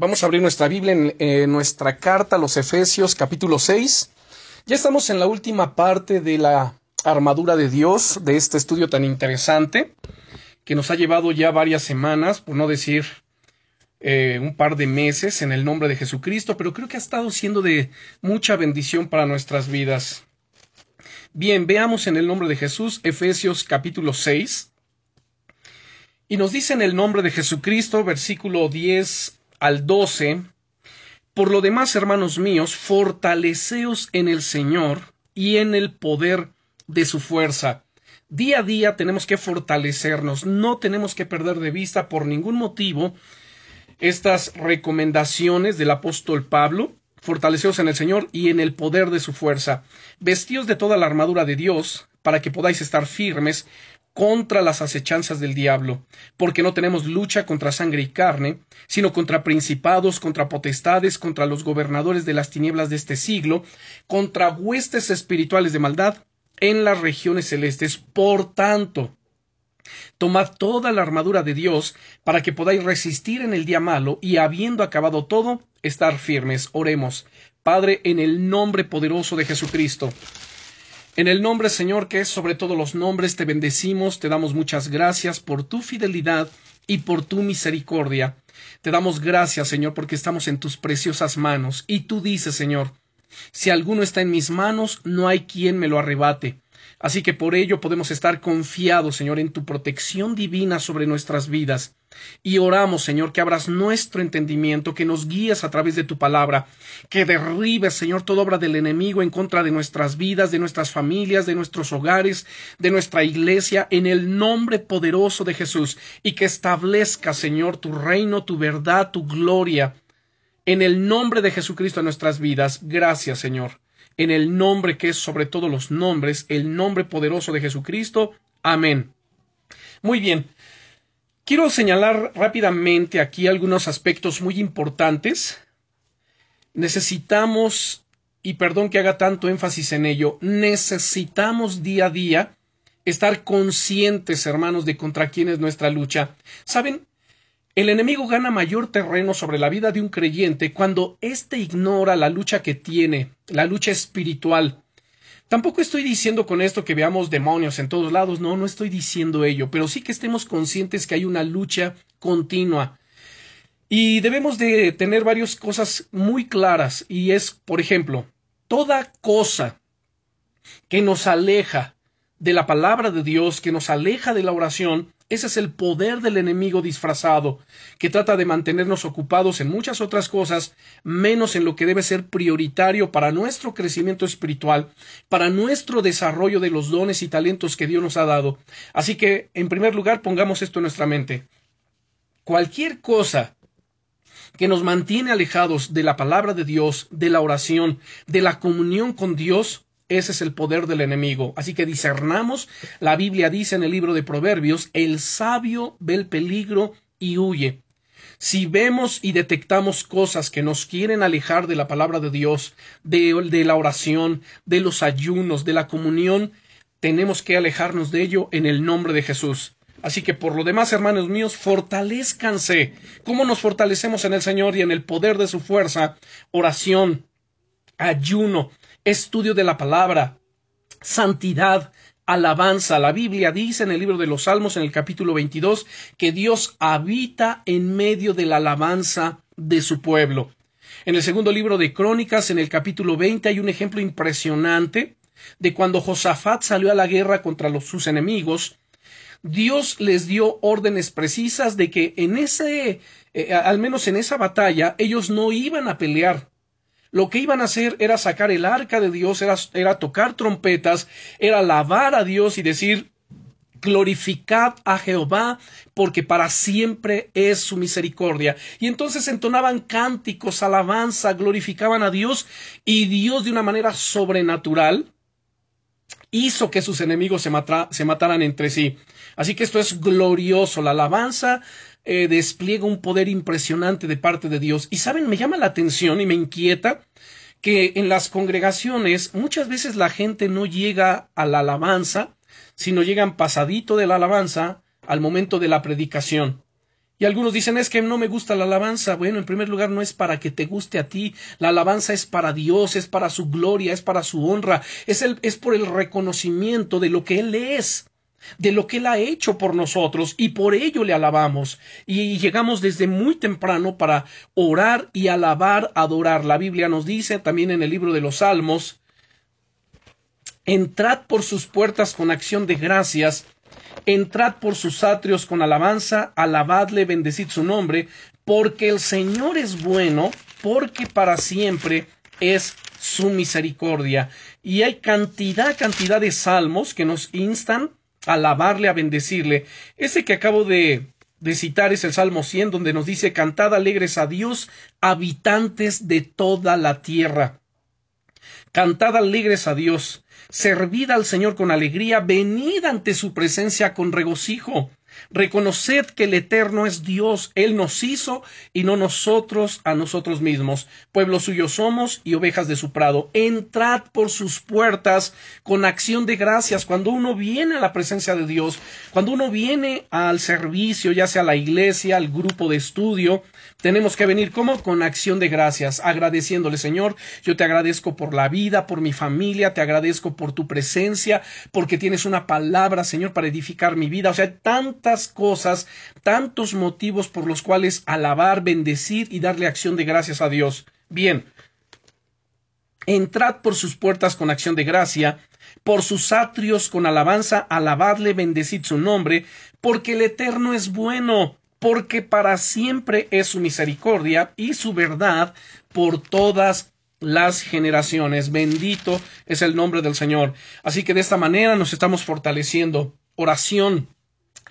Vamos a abrir nuestra Biblia en eh, nuestra carta a los Efesios capítulo 6. Ya estamos en la última parte de la armadura de Dios, de este estudio tan interesante, que nos ha llevado ya varias semanas, por no decir eh, un par de meses, en el nombre de Jesucristo, pero creo que ha estado siendo de mucha bendición para nuestras vidas. Bien, veamos en el nombre de Jesús Efesios capítulo 6. Y nos dice en el nombre de Jesucristo, versículo 10 al 12, por lo demás, hermanos míos, fortaleceos en el Señor y en el poder de su fuerza. Día a día tenemos que fortalecernos, no tenemos que perder de vista por ningún motivo estas recomendaciones del apóstol Pablo, fortaleceos en el Señor y en el poder de su fuerza, vestíos de toda la armadura de Dios, para que podáis estar firmes contra las acechanzas del diablo, porque no tenemos lucha contra sangre y carne, sino contra principados, contra potestades, contra los gobernadores de las tinieblas de este siglo, contra huestes espirituales de maldad en las regiones celestes. Por tanto, tomad toda la armadura de Dios para que podáis resistir en el día malo y habiendo acabado todo, estar firmes. Oremos. Padre, en el nombre poderoso de Jesucristo, en el nombre, Señor, que es sobre todos los nombres, te bendecimos, te damos muchas gracias por tu fidelidad y por tu misericordia. Te damos gracias, Señor, porque estamos en tus preciosas manos. Y tú dices, Señor, si alguno está en mis manos, no hay quien me lo arrebate. Así que por ello podemos estar confiados, Señor, en tu protección divina sobre nuestras vidas. Y oramos, Señor, que abras nuestro entendimiento, que nos guíes a través de tu palabra, que derribes, Señor, toda obra del enemigo en contra de nuestras vidas, de nuestras familias, de nuestros hogares, de nuestra iglesia, en el nombre poderoso de Jesús, y que establezca, Señor, tu reino, tu verdad, tu gloria, en el nombre de Jesucristo en nuestras vidas. Gracias, Señor en el nombre que es sobre todos los nombres, el nombre poderoso de Jesucristo. Amén. Muy bien. Quiero señalar rápidamente aquí algunos aspectos muy importantes. Necesitamos, y perdón que haga tanto énfasis en ello, necesitamos día a día estar conscientes, hermanos, de contra quién es nuestra lucha. Saben, el enemigo gana mayor terreno sobre la vida de un creyente cuando éste ignora la lucha que tiene, la lucha espiritual. Tampoco estoy diciendo con esto que veamos demonios en todos lados, no, no estoy diciendo ello, pero sí que estemos conscientes que hay una lucha continua. Y debemos de tener varias cosas muy claras, y es, por ejemplo, toda cosa que nos aleja de la palabra de Dios, que nos aleja de la oración, ese es el poder del enemigo disfrazado, que trata de mantenernos ocupados en muchas otras cosas, menos en lo que debe ser prioritario para nuestro crecimiento espiritual, para nuestro desarrollo de los dones y talentos que Dios nos ha dado. Así que, en primer lugar, pongamos esto en nuestra mente. Cualquier cosa que nos mantiene alejados de la palabra de Dios, de la oración, de la comunión con Dios, ese es el poder del enemigo. Así que discernamos. La Biblia dice en el libro de Proverbios, el sabio ve el peligro y huye. Si vemos y detectamos cosas que nos quieren alejar de la palabra de Dios, de, la oración, de los ayunos, de la comunión, tenemos que alejarnos de ello en el nombre de Jesús. Así que por lo demás, hermanos míos, fortalezcanse. ¿Cómo nos fortalecemos en el Señor y en el poder de su fuerza? Oración, ayuno, estudio de la palabra, santidad, alabanza. La Biblia dice en el libro de los Salmos, en el capítulo 22, que Dios habita en medio de la alabanza de su pueblo. En el segundo libro de Crónicas, en el capítulo 20, hay un ejemplo impresionante de cuando Josafat salió a la guerra contra sus enemigos. Dios les dio órdenes precisas de que en ese, eh, al menos en esa batalla, ellos no iban a pelear, lo que iban a hacer era sacar el arca de Dios, era, tocar trompetas, era alabar a Dios y decir, glorificad a Jehová, porque para siempre es su misericordia. Y entonces entonaban cánticos, alabanza, glorificaban a Dios, y Dios de una manera sobrenatural hizo que sus enemigos se, se mataran entre sí. Así que esto es glorioso, la alabanza eh, despliega un poder impresionante de parte de Dios. Y saben, me llama la atención y me inquieta que en las congregaciones muchas veces la gente no llega a la alabanza, sino llegan pasadito de la alabanza al momento de la predicación. Y algunos dicen, es que no me gusta la alabanza. Bueno, en primer lugar, no es para que te guste a ti. La alabanza es para Dios, es para su gloria, es para su honra, es, el, es por el reconocimiento de lo que Él es, de lo que Él ha hecho por nosotros, y por ello le alabamos. Y llegamos desde muy temprano para orar y alabar, adorar. La Biblia nos dice también en el libro de los Salmos, entrad por sus puertas con acción de gracias Entrad por sus atrios con alabanza, alabadle, bendecid su nombre, porque el Señor es bueno, porque para siempre es su misericordia. Y hay cantidad, cantidad de salmos que nos instan a alabarle, a bendecirle. Ese que acabo de, de citar es el Salmo 100, donde nos dice, Cantad alegres a Dios, habitantes de toda la tierra. Cantad alegres a Dios, Servid al Señor con alegría, venid ante su presencia con regocijo. Reconoced que el Eterno es Dios, Él nos hizo y no nosotros a nosotros mismos. Pueblo suyo somos y ovejas de su prado. Entrad por sus puertas con acción de gracias. Cuando uno viene a la presencia de Dios, cuando uno viene al servicio, ya sea a la iglesia, al grupo de estudio, tenemos que venir como con acción de gracias, agradeciéndole, Señor, yo te agradezco por la vida, por mi familia, te agradezco por tu presencia, porque tienes una palabra, Señor, para edificar mi vida. O sea, tanta cosas, tantos motivos por los cuales alabar, bendecir y darle acción de gracias a Dios. Bien, entrad por sus puertas con acción de gracia, por sus atrios con alabanza, alabadle, bendecid su nombre, porque el Eterno es bueno, porque para siempre es su misericordia y su verdad por todas las generaciones. Bendito es el nombre del Señor. Así que de esta manera nos estamos fortaleciendo. Oración,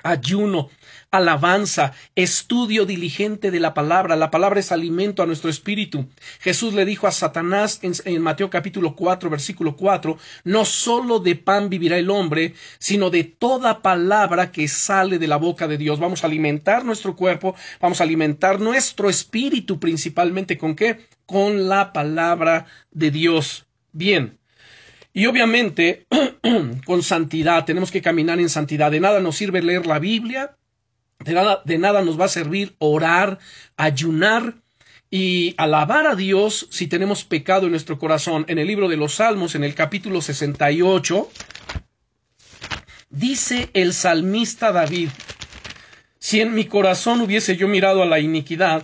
ayuno, alabanza, estudio diligente de la palabra. La palabra es alimento a nuestro espíritu. Jesús le dijo a Satanás en, Mateo capítulo 4, versículo 4, no solo de pan vivirá el hombre, sino de toda palabra que sale de la boca de Dios. Vamos a alimentar nuestro cuerpo, vamos a alimentar nuestro espíritu principalmente con qué? Con la palabra de Dios. Bien, y obviamente, con santidad, tenemos que caminar en santidad. De nada nos sirve leer la Biblia, de nada, de nada nos va a servir orar, ayunar y alabar a Dios si tenemos pecado en nuestro corazón. En el libro de los Salmos, en el capítulo 68, dice el salmista David, si en mi corazón hubiese yo mirado a la iniquidad,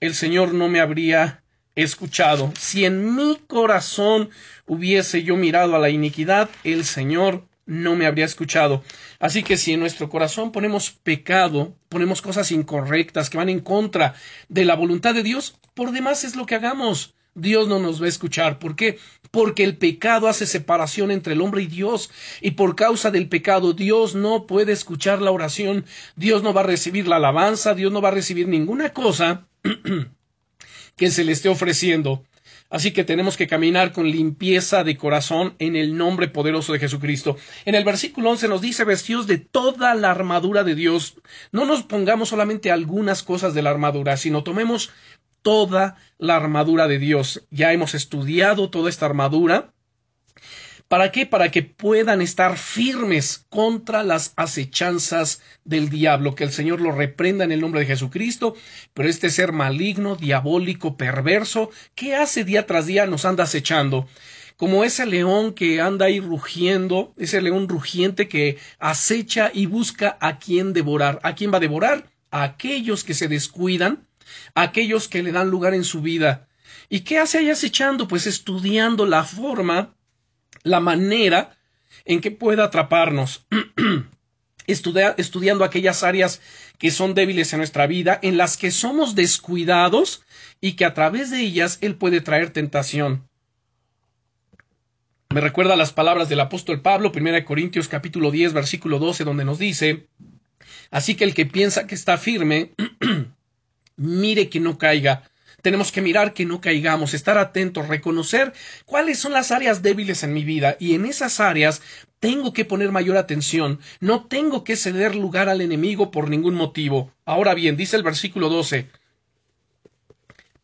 el Señor no me habría escuchado. Si en mi corazón hubiese yo mirado a la iniquidad, el Señor no me habría escuchado. Así que si en nuestro corazón ponemos pecado, ponemos cosas incorrectas que van en contra de la voluntad de Dios, por demás es lo que hagamos. Dios no nos va a escuchar. ¿Por qué? Porque el pecado hace separación entre el hombre y Dios. Y por causa del pecado, Dios no puede escuchar la oración. Dios no va a recibir la alabanza. Dios no va a recibir ninguna cosa que se le esté ofreciendo. Así que tenemos que caminar con limpieza de corazón en el nombre poderoso de Jesucristo. En el versículo 11 nos dice vestidos de toda la armadura de Dios. No nos pongamos solamente algunas cosas de la armadura, sino tomemos toda la armadura de Dios. Ya hemos estudiado toda esta armadura ¿Para qué? Para que puedan estar firmes contra las acechanzas del diablo. Que el Señor lo reprenda en el nombre de Jesucristo. Pero este ser maligno, diabólico, perverso, ¿qué hace día tras día? Nos anda acechando. Como ese león que anda ahí rugiendo, ese león rugiente que acecha y busca a quién devorar. ¿A quién va a devorar? A aquellos que se descuidan, a aquellos que le dan lugar en su vida. ¿Y qué hace ahí acechando? Pues estudiando la forma la manera en que pueda atraparnos, estudiando aquellas áreas que son débiles en nuestra vida, en las que somos descuidados y que a través de ellas Él puede traer tentación. Me recuerda las palabras del apóstol Pablo, 1 Corintios capítulo 10, versículo 12, donde nos dice, Así que el que piensa que está firme, mire que no caiga. Tenemos que mirar que no caigamos, estar atentos, reconocer cuáles son las áreas débiles en mi vida. Y en esas áreas tengo que poner mayor atención, no tengo que ceder lugar al enemigo por ningún motivo. Ahora bien, dice el versículo 12,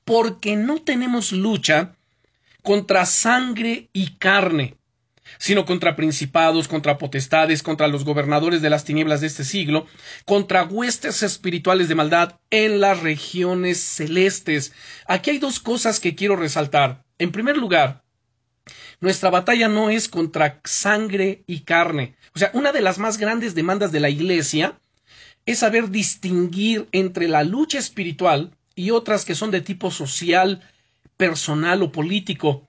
porque no tenemos lucha contra sangre y carne, sino contra principados, contra potestades, contra los gobernadores de las tinieblas de este siglo, contra huestes espirituales de maldad en las regiones celestes. Aquí hay dos cosas que quiero resaltar. En primer lugar, nuestra batalla no es contra sangre y carne. O sea, una de las más grandes demandas de la Iglesia es saber distinguir entre la lucha espiritual y otras que son de tipo social, personal o político.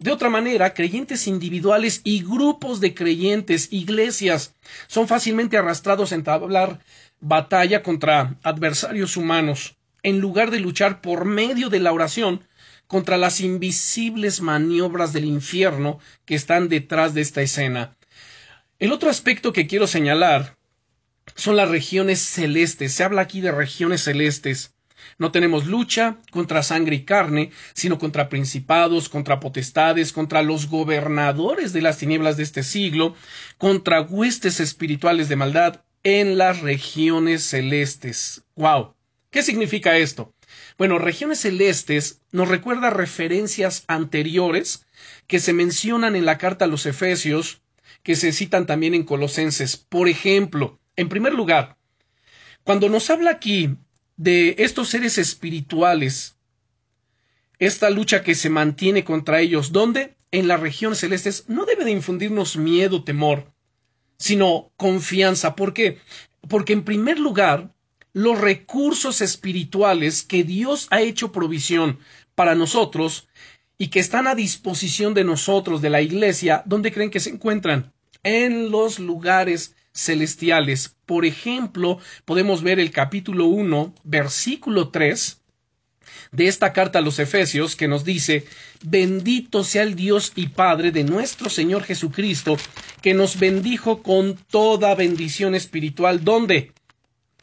De otra manera, creyentes individuales y grupos de creyentes, iglesias, son fácilmente arrastrados a entablar batalla contra adversarios humanos, en lugar de luchar por medio de la oración contra las invisibles maniobras del infierno que están detrás de esta escena. El otro aspecto que quiero señalar son las regiones celestes. Se habla aquí de regiones celestes. No tenemos lucha contra sangre y carne, sino contra principados, contra potestades, contra los gobernadores de las tinieblas de este siglo, contra huestes espirituales de maldad en las regiones celestes. ¡Wow! ¿Qué significa esto? Bueno, regiones celestes nos recuerda referencias anteriores que se mencionan en la carta a los Efesios, que se citan también en Colosenses. Por ejemplo, en primer lugar, cuando nos habla aquí de estos seres espirituales, esta lucha que se mantiene contra ellos, donde en las regiones celestes no debe de infundirnos miedo, temor, sino confianza. ¿Por qué? Porque en primer lugar, los recursos espirituales que Dios ha hecho provisión para nosotros y que están a disposición de nosotros, de la iglesia, ¿dónde creen que se encuentran? En los lugares celestiales. Por ejemplo, podemos ver el capítulo 1, versículo 3 de esta carta a los Efesios que nos dice, bendito sea el Dios y Padre de nuestro Señor Jesucristo, que nos bendijo con toda bendición espiritual. ¿Dónde?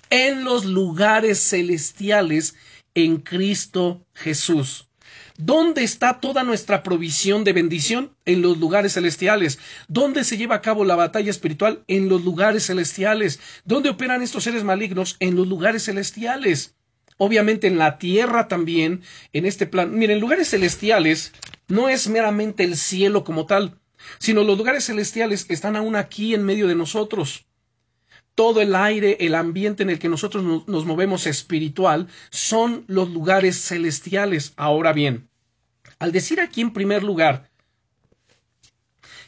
En los lugares celestiales en Cristo Jesús. ¿Dónde está toda nuestra provisión de bendición? En los lugares celestiales. ¿Dónde se lleva a cabo la batalla espiritual? En los lugares celestiales. ¿Dónde operan estos seres malignos? En los lugares celestiales. Obviamente en la tierra también, en este plan. Miren, lugares celestiales no es meramente el cielo como tal, sino los lugares celestiales están aún aquí en medio de nosotros todo el aire, el ambiente en el que nosotros nos movemos espiritual, son los lugares celestiales. Ahora bien, al decir aquí en primer lugar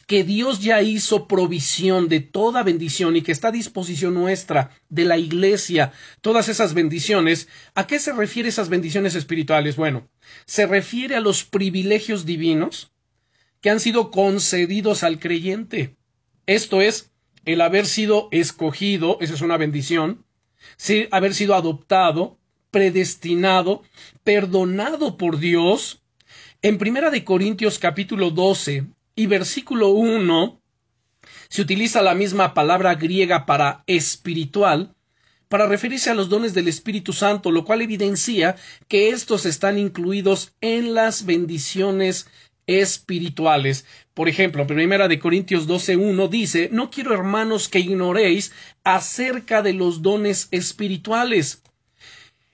que Dios ya hizo provisión de toda bendición y que está a disposición nuestra, de la iglesia, todas esas bendiciones, ¿a qué se refiere esas bendiciones espirituales? Bueno, se refiere a los privilegios divinos que han sido concedidos al creyente. Esto es, el haber sido escogido, esa es una bendición, sí, haber sido adoptado, predestinado, perdonado por Dios. En Primera de Corintios capítulo 12 y versículo 1 se utiliza la misma palabra griega para espiritual para referirse a los dones del Espíritu Santo, lo cual evidencia que estos están incluidos en las bendiciones espirituales. Por ejemplo, Primera de Corintios 12.1 dice, no quiero hermanos que ignoréis acerca de los dones espirituales.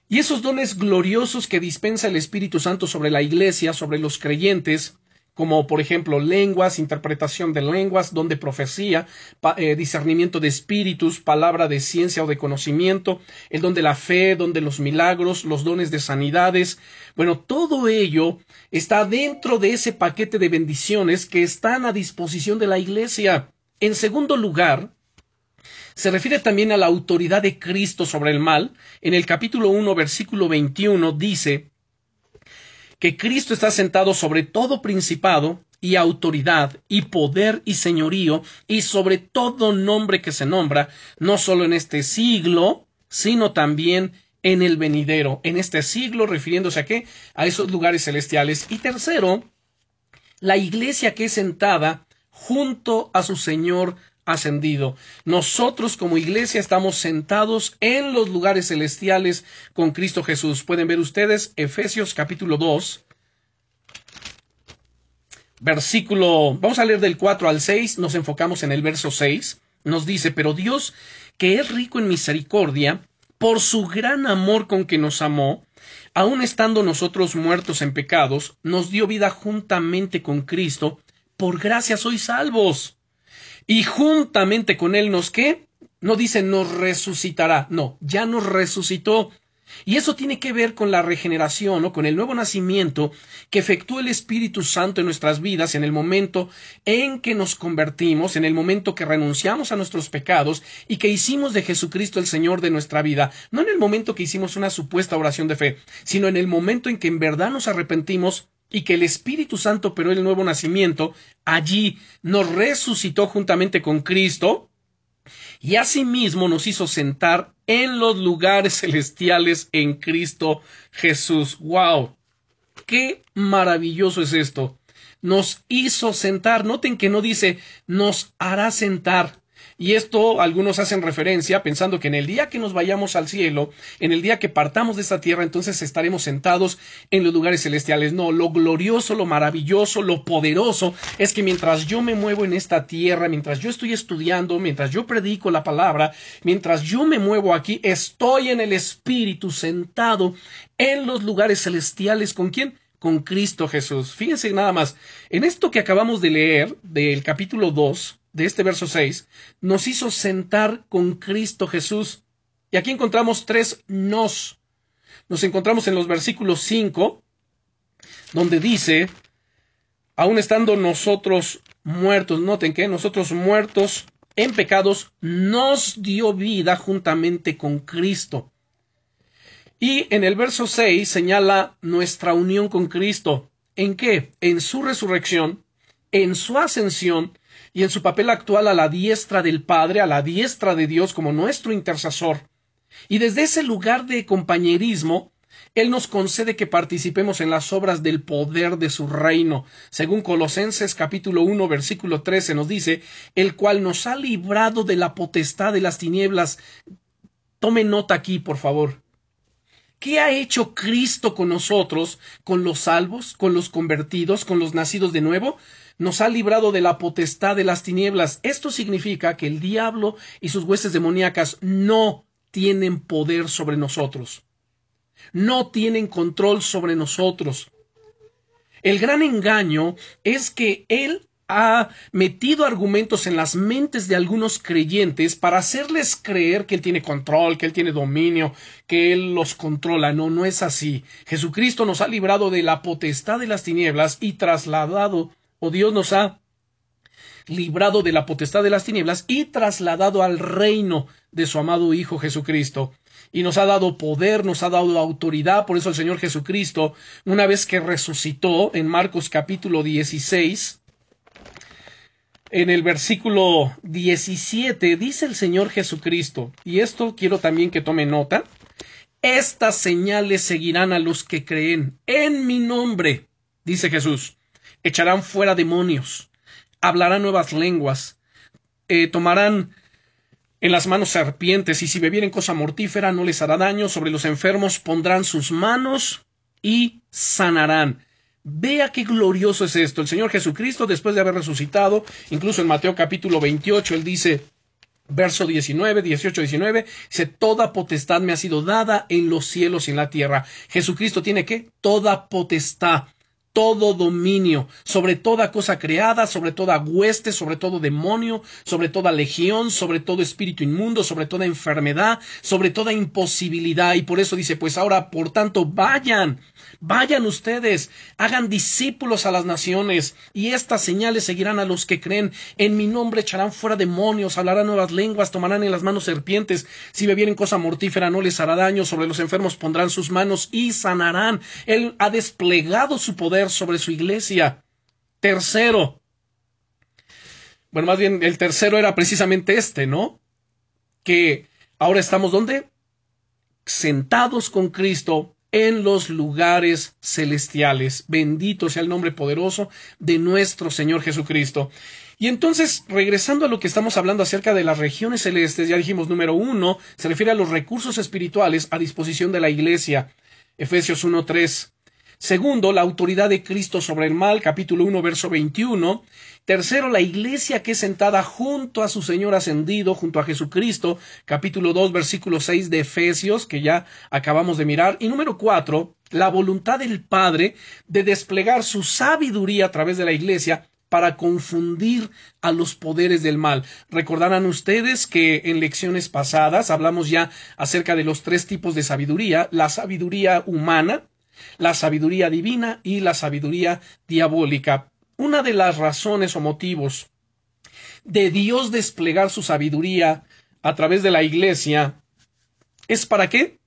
Y esos dones gloriosos que dispensa el Espíritu Santo sobre la Iglesia, sobre los creyentes, como por ejemplo lenguas, interpretación de lenguas, don de profecía, eh, discernimiento de espíritus, palabra de ciencia o de conocimiento, el don de la fe, don de los milagros, los dones de sanidades. Bueno, todo ello está dentro de ese paquete de bendiciones que están a disposición de la Iglesia. En segundo lugar, se refiere también a la autoridad de Cristo sobre el mal. En el capítulo 1, versículo 21 dice, que Cristo está sentado sobre todo principado y autoridad y poder y señorío y sobre todo nombre que se nombra, no solo en este siglo, sino también en el venidero, en este siglo, refiriéndose a qué? A esos lugares celestiales. Y tercero, la iglesia que es sentada junto a su Señor ascendido. Nosotros como iglesia estamos sentados en los lugares celestiales con Cristo Jesús. Pueden ver ustedes Efesios capítulo 2, versículo, vamos a leer del 4 al 6, nos enfocamos en el verso 6, nos dice, pero Dios, que es rico en misericordia, por su gran amor con que nos amó, aun estando nosotros muertos en pecados, nos dio vida juntamente con Cristo, por gracia sois salvos. Y juntamente con él nos qué? No dice nos resucitará, no, ya nos resucitó. Y eso tiene que ver con la regeneración o con el nuevo nacimiento que efectúa el Espíritu Santo en nuestras vidas en el momento en que nos convertimos, en el momento que renunciamos a nuestros pecados y que hicimos de Jesucristo el Señor de nuestra vida, no en el momento que hicimos una supuesta oración de fe, sino en el momento en que en verdad nos arrepentimos y que el Espíritu Santo operó el nuevo nacimiento, allí nos resucitó juntamente con Cristo y asimismo nos hizo sentar en los lugares celestiales en Cristo Jesús. ¡Wow! ¡Qué maravilloso es esto! Nos hizo sentar. Noten que no dice nos hará sentar. Y esto algunos hacen referencia pensando que en el día que nos vayamos al cielo, en el día que partamos de esta tierra, entonces estaremos sentados en los lugares celestiales. No, lo glorioso, lo maravilloso, lo poderoso es que mientras yo me muevo en esta tierra, mientras yo estoy estudiando, mientras yo predico la palabra, mientras yo me muevo aquí, estoy en el Espíritu sentado en los lugares celestiales. ¿Con quién? Con Cristo Jesús. Fíjense nada más, en esto que acabamos de leer del capítulo 2, de este verso 6, nos hizo sentar con Cristo Jesús. Y aquí encontramos tres nos. Nos encontramos en los versículos 5, donde dice, aun estando nosotros muertos, noten que nosotros muertos en pecados, nos dio vida juntamente con Cristo. Y en el verso 6 señala nuestra unión con Cristo. ¿En qué? En su resurrección, en su ascensión y en su papel actual a la diestra del Padre, a la diestra de Dios como nuestro intercesor. Y desde ese lugar de compañerismo, Él nos concede que participemos en las obras del poder de su reino. Según Colosenses capítulo 1 versículo 13 nos dice, el cual nos ha librado de la potestad de las tinieblas. Tome nota aquí, por favor. ¿Qué ha hecho Cristo con nosotros, con los salvos, con los convertidos, con los nacidos de nuevo? nos ha librado de la potestad de las tinieblas. Esto significa que el diablo y sus huestes demoníacas no tienen poder sobre nosotros. No tienen control sobre nosotros. El gran engaño es que él ha metido argumentos en las mentes de algunos creyentes para hacerles creer que Él tiene control, que Él tiene dominio, que Él los controla. No, no es así. Jesucristo nos ha librado de la potestad de las tinieblas y trasladado o Dios nos ha librado de la potestad de las tinieblas y trasladado al reino de su amado Hijo Jesucristo. Y nos ha dado poder, nos ha dado autoridad. Por eso el Señor Jesucristo, una vez que resucitó en Marcos capítulo 16, en el versículo 17, dice el Señor Jesucristo, y esto quiero también que tome nota, estas señales seguirán a los que creen en mi nombre, dice Jesús echarán fuera demonios, hablarán nuevas lenguas, eh, tomarán en las manos serpientes, y si bebieren cosa mortífera no les hará daño, sobre los enfermos pondrán sus manos y sanarán. Vea qué glorioso es esto. El Señor Jesucristo, después de haber resucitado, incluso en Mateo capítulo 28, él dice, verso 19, 18, 19, dice, toda potestad me ha sido dada en los cielos y en la tierra. Jesucristo tiene que toda potestad todo dominio sobre toda cosa creada, sobre toda hueste, sobre todo demonio, sobre toda legión, sobre todo espíritu inmundo, sobre toda enfermedad, sobre toda imposibilidad. Y por eso dice, pues ahora, por tanto, vayan, vayan ustedes, hagan discípulos a las naciones, y estas señales seguirán a los que creen. En mi nombre echarán fuera demonios, hablarán nuevas lenguas, tomarán en las manos serpientes. Si bebieren cosa mortífera no les hará daño, sobre los enfermos pondrán sus manos y sanarán. Él ha desplegado su poder sobre su iglesia. Tercero. Bueno, más bien el tercero era precisamente este, ¿no? Que ahora estamos donde? Sentados con Cristo en los lugares celestiales. Bendito sea el nombre poderoso de nuestro Señor Jesucristo. Y entonces, regresando a lo que estamos hablando acerca de las regiones celestes, ya dijimos, número uno, se refiere a los recursos espirituales a disposición de la iglesia. Efesios 1.3. Segundo, la autoridad de Cristo sobre el mal, capítulo 1, verso 21. Tercero, la iglesia que es sentada junto a su Señor ascendido, junto a Jesucristo, capítulo 2, versículo 6 de Efesios, que ya acabamos de mirar. Y número cuatro, la voluntad del Padre de desplegar su sabiduría a través de la iglesia para confundir a los poderes del mal. Recordarán ustedes que en lecciones pasadas hablamos ya acerca de los tres tipos de sabiduría, la sabiduría humana, la sabiduría divina y la sabiduría diabólica. Una de las razones o motivos de Dios desplegar su sabiduría a través de la iglesia es para qué?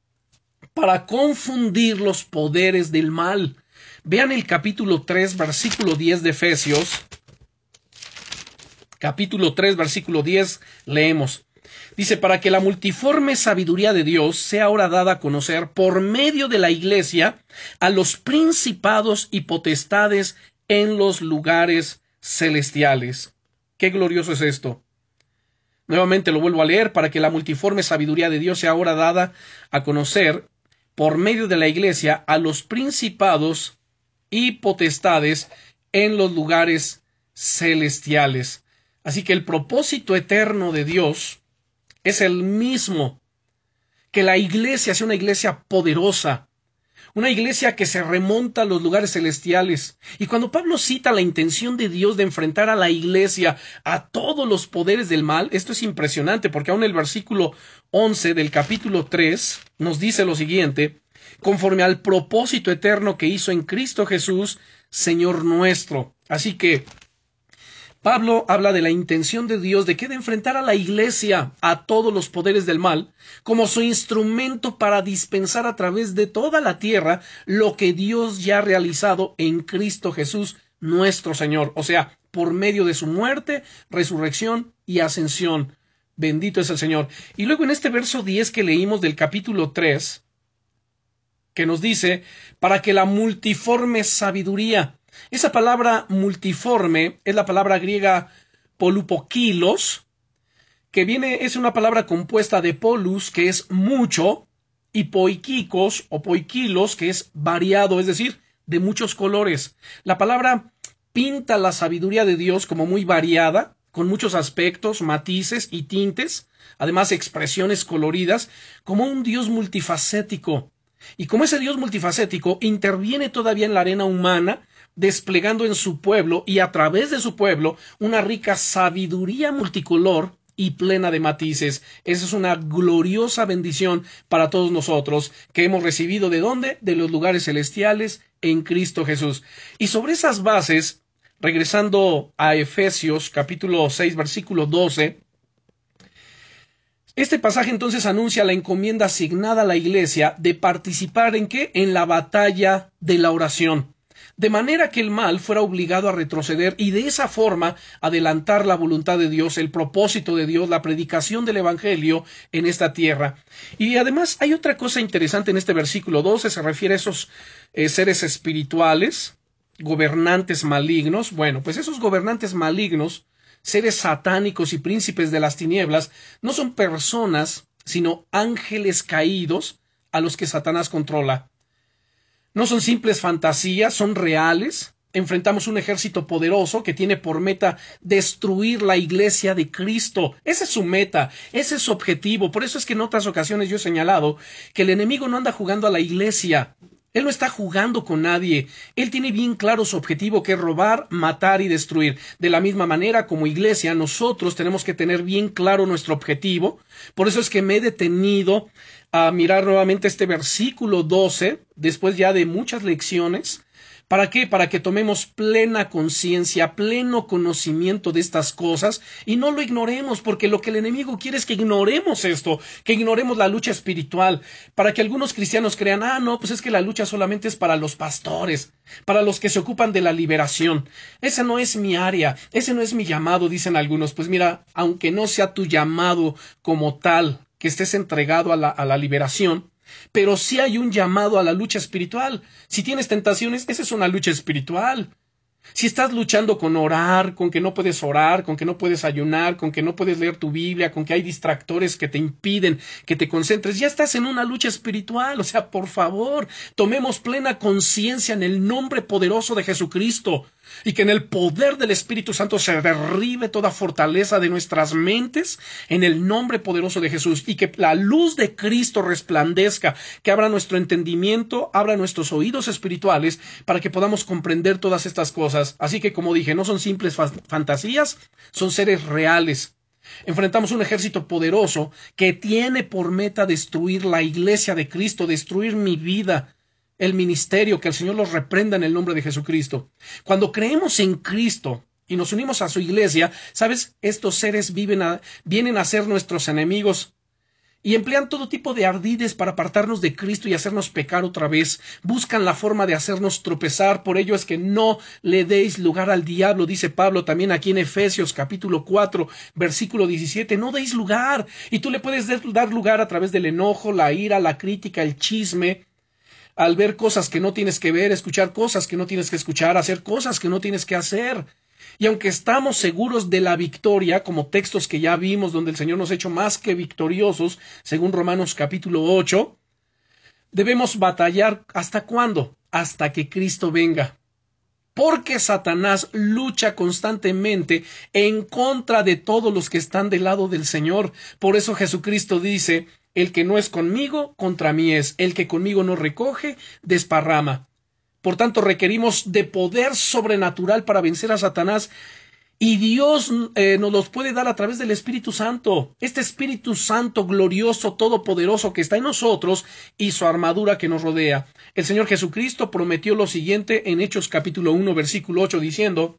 Para confundir los poderes del mal. Vean el capítulo 3, versículo 10 de Efesios. Capítulo 3, versículo 10, leemos. Dice, para que la multiforme sabiduría de Dios sea ahora dada a conocer por medio de la Iglesia a los principados y potestades en los lugares celestiales. Qué glorioso es esto. Nuevamente lo vuelvo a leer, para que la multiforme sabiduría de Dios sea ahora dada a conocer por medio de la Iglesia a los principados y potestades en los lugares celestiales. Así que el propósito eterno de Dios es el mismo, que la iglesia sea una iglesia poderosa, una iglesia que se remonta a los lugares celestiales. Y cuando Pablo cita la intención de Dios de enfrentar a la iglesia a todos los poderes del mal, esto es impresionante porque aún el versículo 11 del capítulo 3 nos dice lo siguiente, conforme al propósito eterno que hizo en Cristo Jesús, Señor nuestro. Así que Pablo habla de la intención de Dios de que de enfrentar a la iglesia, a todos los poderes del mal, como su instrumento para dispensar a través de toda la tierra lo que Dios ya ha realizado en Cristo Jesús, nuestro Señor, o sea, por medio de su muerte, resurrección y ascensión. Bendito es el Señor. Y luego en este verso 10 que leímos del capítulo 3, que nos dice, para que la multiforme sabiduría. Esa palabra multiforme es la palabra griega polupokilos, que viene, es una palabra compuesta de polus, que es mucho, y poikikos o poikilos, que es variado, es decir, de muchos colores. La palabra pinta la sabiduría de Dios como muy variada, con muchos aspectos, matices y tintes, además expresiones coloridas, como un Dios multifacético, y como ese Dios multifacético interviene todavía en la arena humana, desplegando en su pueblo y a través de su pueblo una rica sabiduría multicolor y plena de matices. Esa es una gloriosa bendición para todos nosotros que hemos recibido de dónde? De los lugares celestiales en Cristo Jesús. Y sobre esas bases, regresando a Efesios capítulo 6 versículo 12, este pasaje entonces anuncia la encomienda asignada a la Iglesia de participar en qué? En la batalla de la oración. De manera que el mal fuera obligado a retroceder y de esa forma adelantar la voluntad de Dios, el propósito de Dios, la predicación del Evangelio en esta tierra. Y además hay otra cosa interesante en este versículo 12, se refiere a esos eh, seres espirituales, gobernantes malignos. Bueno, pues esos gobernantes malignos seres satánicos y príncipes de las tinieblas, no son personas, sino ángeles caídos a los que Satanás controla. No son simples fantasías, son reales. Enfrentamos un ejército poderoso que tiene por meta destruir la iglesia de Cristo. Esa es su meta, ese es su objetivo. Por eso es que en otras ocasiones yo he señalado que el enemigo no anda jugando a la iglesia, él no está jugando con nadie. Él tiene bien claro su objetivo, que es robar, matar y destruir. De la misma manera, como iglesia, nosotros tenemos que tener bien claro nuestro objetivo. Por eso es que me he detenido a mirar nuevamente este versículo 12, después ya de muchas lecciones, ¿Para qué? Para que tomemos plena conciencia, pleno conocimiento de estas cosas y no lo ignoremos, porque lo que el enemigo quiere es que ignoremos esto, que ignoremos la lucha espiritual, para que algunos cristianos crean, ah, no, pues es que la lucha solamente es para los pastores, para los que se ocupan de la liberación. Esa no es mi área, ese no es mi llamado, dicen algunos. Pues mira, aunque no sea tu llamado como tal, que estés entregado a la, liberación, pero si hay un llamado a la lucha espiritual. Si tienes tentaciones, esa es una lucha espiritual. Si estás luchando con orar, con que no puedes orar, con que no puedes ayunar, con que no puedes leer tu Biblia, con que hay distractores que te impiden que te concentres, ya estás en una lucha espiritual. O sea, por favor, tomemos plena conciencia en el nombre poderoso de Jesucristo y que en el poder del Espíritu Santo se derribe toda fortaleza de nuestras mentes en el nombre poderoso de Jesús y que la luz de Cristo resplandezca, que abra nuestro entendimiento, abra nuestros oídos espirituales para que podamos comprender todas estas cosas. Así que, como dije, no son simples fantasías, son seres reales. Enfrentamos un ejército poderoso que tiene por meta destruir la iglesia de Cristo, destruir mi vida, el ministerio, que el Señor los reprenda en el nombre de Jesucristo. Cuando creemos en Cristo y nos unimos a su iglesia, ¿sabes? Estos seres viven vienen a ser nuestros enemigos y emplean todo tipo de ardides para apartarnos de Cristo y hacernos pecar otra vez. Buscan la forma de hacernos tropezar. Por ello es que no le deis lugar al diablo, dice Pablo también aquí en Efesios capítulo 4, versículo 17. No deis lugar. Y tú le puedes dar lugar a través del enojo, la ira, la crítica, el chisme, al ver cosas que no tienes que ver, escuchar cosas que no tienes que escuchar, hacer cosas que no tienes que hacer. Y aunque estamos seguros de la victoria, como textos que ya vimos donde el Señor nos ha hecho más que victoriosos, según Romanos capítulo 8, debemos batallar hasta cuándo? Hasta que Cristo venga. Porque Satanás lucha constantemente en contra de todos los que están del lado del Señor. Por eso Jesucristo dice, el que no es conmigo, contra mí es. El que conmigo no recoge, desparrama. Por tanto, requerimos de poder sobrenatural para vencer a Satanás y Dios eh, nos los puede dar a través del Espíritu Santo. Este Espíritu Santo glorioso, todopoderoso que está en nosotros y su armadura que nos rodea. El Señor Jesucristo prometió lo siguiente en Hechos capítulo 1 versículo 8 diciendo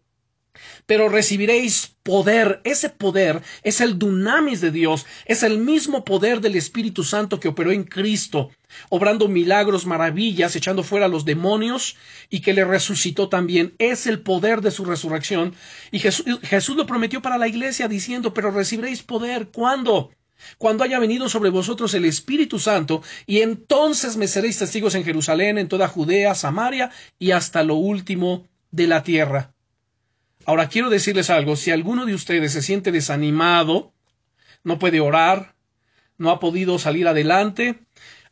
pero recibiréis poder. Ese poder es el dunamis de Dios, es el mismo poder del Espíritu Santo que operó en Cristo, obrando milagros, maravillas, echando fuera a los demonios y que le resucitó también. Es el poder de su resurrección. Y Jesús, lo prometió para la iglesia diciendo, pero recibiréis poder. ¿Cuándo? cuando haya venido sobre vosotros el Espíritu Santo, y entonces me seréis testigos en Jerusalén, en toda Judea, Samaria y hasta lo último de la tierra. Ahora quiero decirles algo, si alguno de ustedes se siente desanimado, no puede orar, no ha podido salir adelante,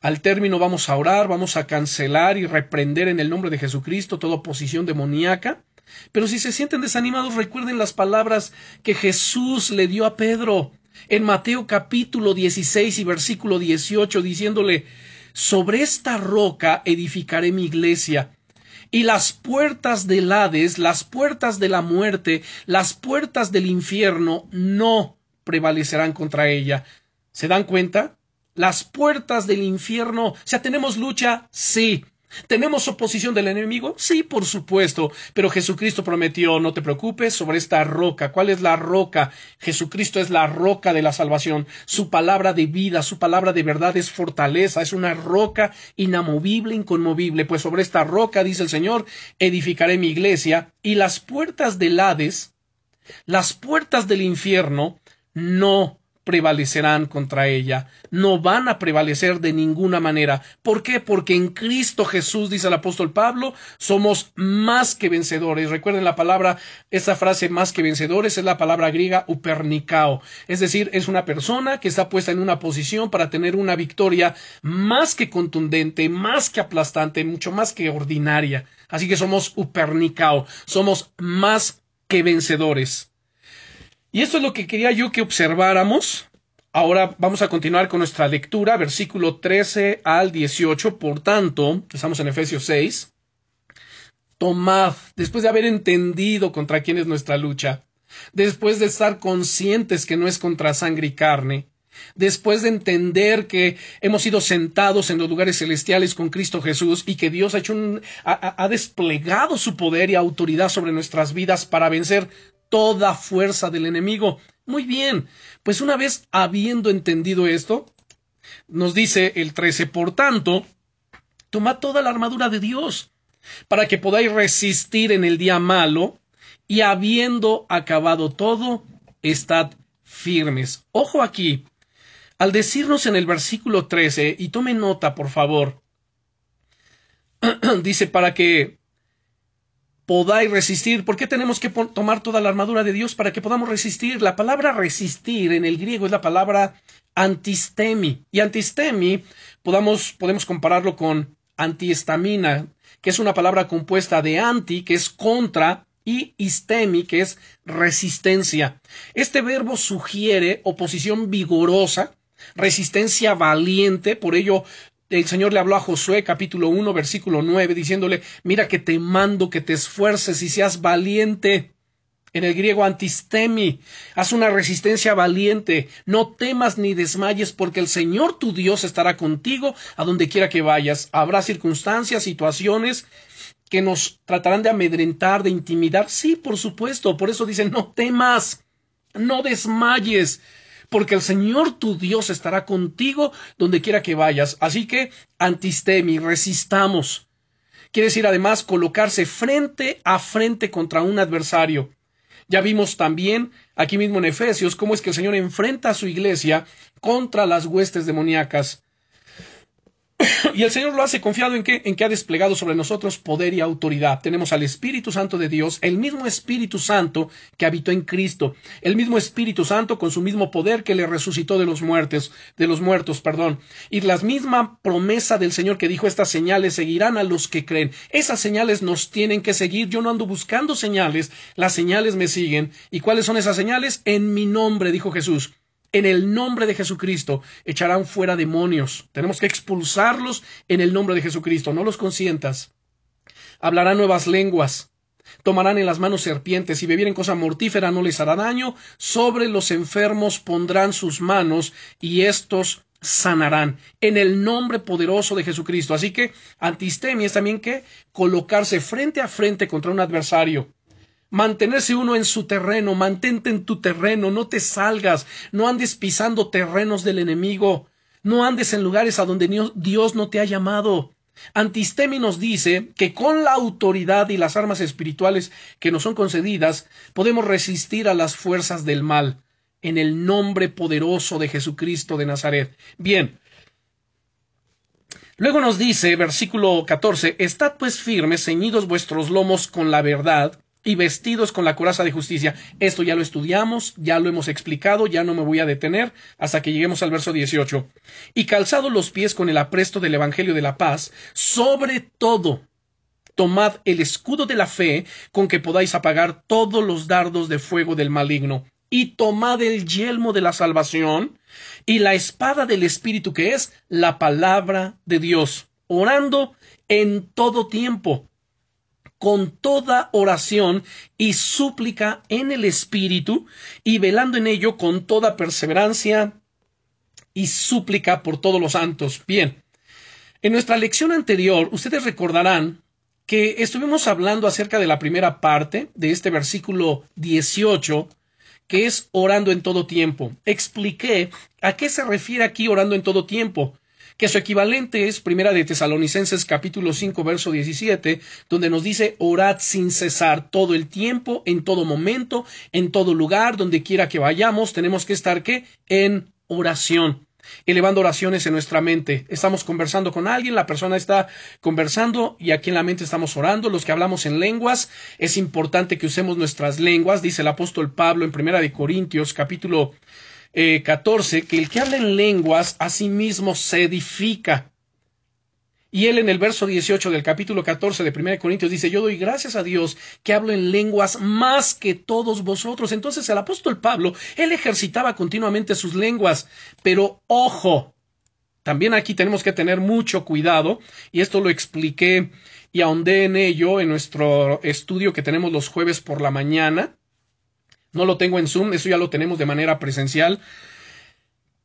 al término vamos a orar, vamos a cancelar y reprender en el nombre de Jesucristo toda oposición demoníaca. Pero si se sienten desanimados, recuerden las palabras que Jesús le dio a Pedro en Mateo capítulo 16 y versículo 18, diciéndole, sobre esta roca edificaré mi iglesia, y las puertas del Hades, las puertas de la muerte, las puertas del infierno no prevalecerán contra ella. ¿Se dan cuenta? Las puertas del infierno. O sea, ¿tenemos lucha? Sí. ¿Tenemos oposición del enemigo? Sí, por supuesto, pero Jesucristo prometió, no te preocupes, sobre esta roca. ¿Cuál es la roca? Jesucristo es la roca de la salvación. Su palabra de vida, su palabra de verdad es fortaleza, es una roca inamovible, inconmovible. Pues sobre esta roca, dice el Señor, edificaré mi iglesia y las puertas del Hades, las puertas del infierno, no prevalecerán contra ella, no van a prevalecer de ninguna manera. ¿Por qué? Porque en Cristo Jesús, dice el apóstol Pablo, somos más que vencedores. Recuerden la palabra, esta frase más que vencedores es la palabra griega upernicao, es decir, es una persona que está puesta en una posición para tener una victoria más que contundente, más que aplastante, mucho más que ordinaria. Así que somos upernicao, somos más que vencedores. Y esto es lo que quería yo que observáramos. Ahora vamos a continuar con nuestra lectura, versículo 13 al 18. Por tanto, estamos en Efesios 6. Tomad, después de haber entendido contra quién es nuestra lucha, después de estar conscientes que no es contra sangre y carne, después de entender que hemos sido sentados en los lugares celestiales con Cristo Jesús y que Dios ha, hecho ha desplegado su poder y autoridad sobre nuestras vidas para vencer toda fuerza del enemigo. Muy bien, pues una vez habiendo entendido esto, nos dice el 13, por tanto, tomad toda la armadura de Dios, para que podáis resistir en el día malo, y habiendo acabado todo, estad firmes. Ojo aquí, al decirnos en el versículo 13, y tome nota, por favor, dice para que podáis resistir. ¿Por qué tenemos que tomar toda la armadura de Dios para que podamos resistir? La palabra resistir en el griego es la palabra antistemi. Y antistemi podamos, podemos compararlo con antihistamina, que es una palabra compuesta de anti, que es contra, y istemi, que es resistencia. Este verbo sugiere oposición vigorosa, resistencia valiente, por ello el Señor le habló a Josué capítulo 1 versículo 9 diciéndole, mira que te mando que te esfuerces y seas valiente. En el griego antistemi, haz una resistencia valiente, no temas ni desmayes, porque el Señor tu Dios estará contigo a donde quiera que vayas. Habrá circunstancias, situaciones que nos tratarán de amedrentar, de intimidar. Sí, por supuesto, por eso dicen, no temas, no desmayes, porque el Señor tu Dios estará contigo donde quiera que vayas. Así que antistemi, resistamos. Quiere decir además colocarse frente a frente contra un adversario. Ya vimos también aquí mismo en Efesios cómo es que el Señor enfrenta a su iglesia contra las huestes demoníacas. Y el Señor lo hace confiado en que, en que ha desplegado sobre nosotros poder y autoridad. Tenemos al Espíritu Santo de Dios, el mismo Espíritu Santo que habitó en Cristo, el mismo Espíritu Santo con su mismo poder que le resucitó de los muertos, de los muertos, perdón. Y la misma promesa del Señor que dijo estas señales seguirán a los que creen. Esas señales nos tienen que seguir. Yo no ando buscando señales, las señales me siguen. ¿Y cuáles son esas señales? En mi nombre, dijo Jesús en el nombre de Jesucristo echarán fuera demonios. Tenemos que expulsarlos en el nombre de Jesucristo. No los consientas. Hablarán nuevas lenguas. Tomarán en las manos serpientes y bebieren cosa mortífera no les hará daño. Sobre los enfermos pondrán sus manos y estos sanarán en el nombre poderoso de Jesucristo. Así que antistemia es también que colocarse frente a frente contra un adversario mantenerse uno en su terreno, mantente en tu terreno, no te salgas, no andes pisando terrenos del enemigo, no andes en lugares a donde Dios no te ha llamado. Antistemi nos dice que con la autoridad y las armas espirituales que nos son concedidas podemos resistir a las fuerzas del mal en el nombre poderoso de Jesucristo de Nazaret. Bien. Luego nos dice, versículo 14, Estad pues firmes, ceñidos vuestros lomos con la verdad, y vestidos con la coraza de justicia. Esto ya lo estudiamos, ya lo hemos explicado, ya no me voy a detener hasta que lleguemos al verso 18. Y calzados los pies con el apresto del Evangelio de la paz, sobre todo tomad el escudo de la fe con que podáis apagar todos los dardos de fuego del maligno, y tomad el yelmo de la salvación y la espada del Espíritu que es la palabra de Dios, orando en todo tiempo con toda oración y súplica en el Espíritu y velando en ello con toda perseverancia y súplica por todos los santos. Bien, en nuestra lección anterior ustedes recordarán que estuvimos hablando acerca de la primera parte de este versículo 18 que es orando en todo tiempo. Expliqué a qué se refiere aquí orando en todo tiempo que su equivalente es Primera de Tesalonicenses capítulo 5 verso 17, donde nos dice orad sin cesar todo el tiempo, en todo momento, en todo lugar, donde quiera que vayamos, tenemos que estar ¿qué? en oración elevando oraciones en nuestra mente. Estamos conversando con alguien, la persona está conversando y aquí en la mente estamos orando. Los que hablamos en lenguas, es importante que usemos nuestras lenguas, dice el apóstol Pablo en Primera de Corintios capítulo 14 eh, que el que habla en lenguas a sí mismo se edifica. Y él en el verso 18 del capítulo 14 de 1 Corintios dice, yo doy gracias a Dios que hablo en lenguas más que todos vosotros. Entonces el apóstol Pablo, él ejercitaba continuamente sus lenguas, pero ojo, también aquí tenemos que tener mucho cuidado, y esto lo expliqué y ahondé en ello en nuestro estudio que tenemos los jueves por la mañana, no lo tengo en Zoom, eso ya lo tenemos de manera presencial.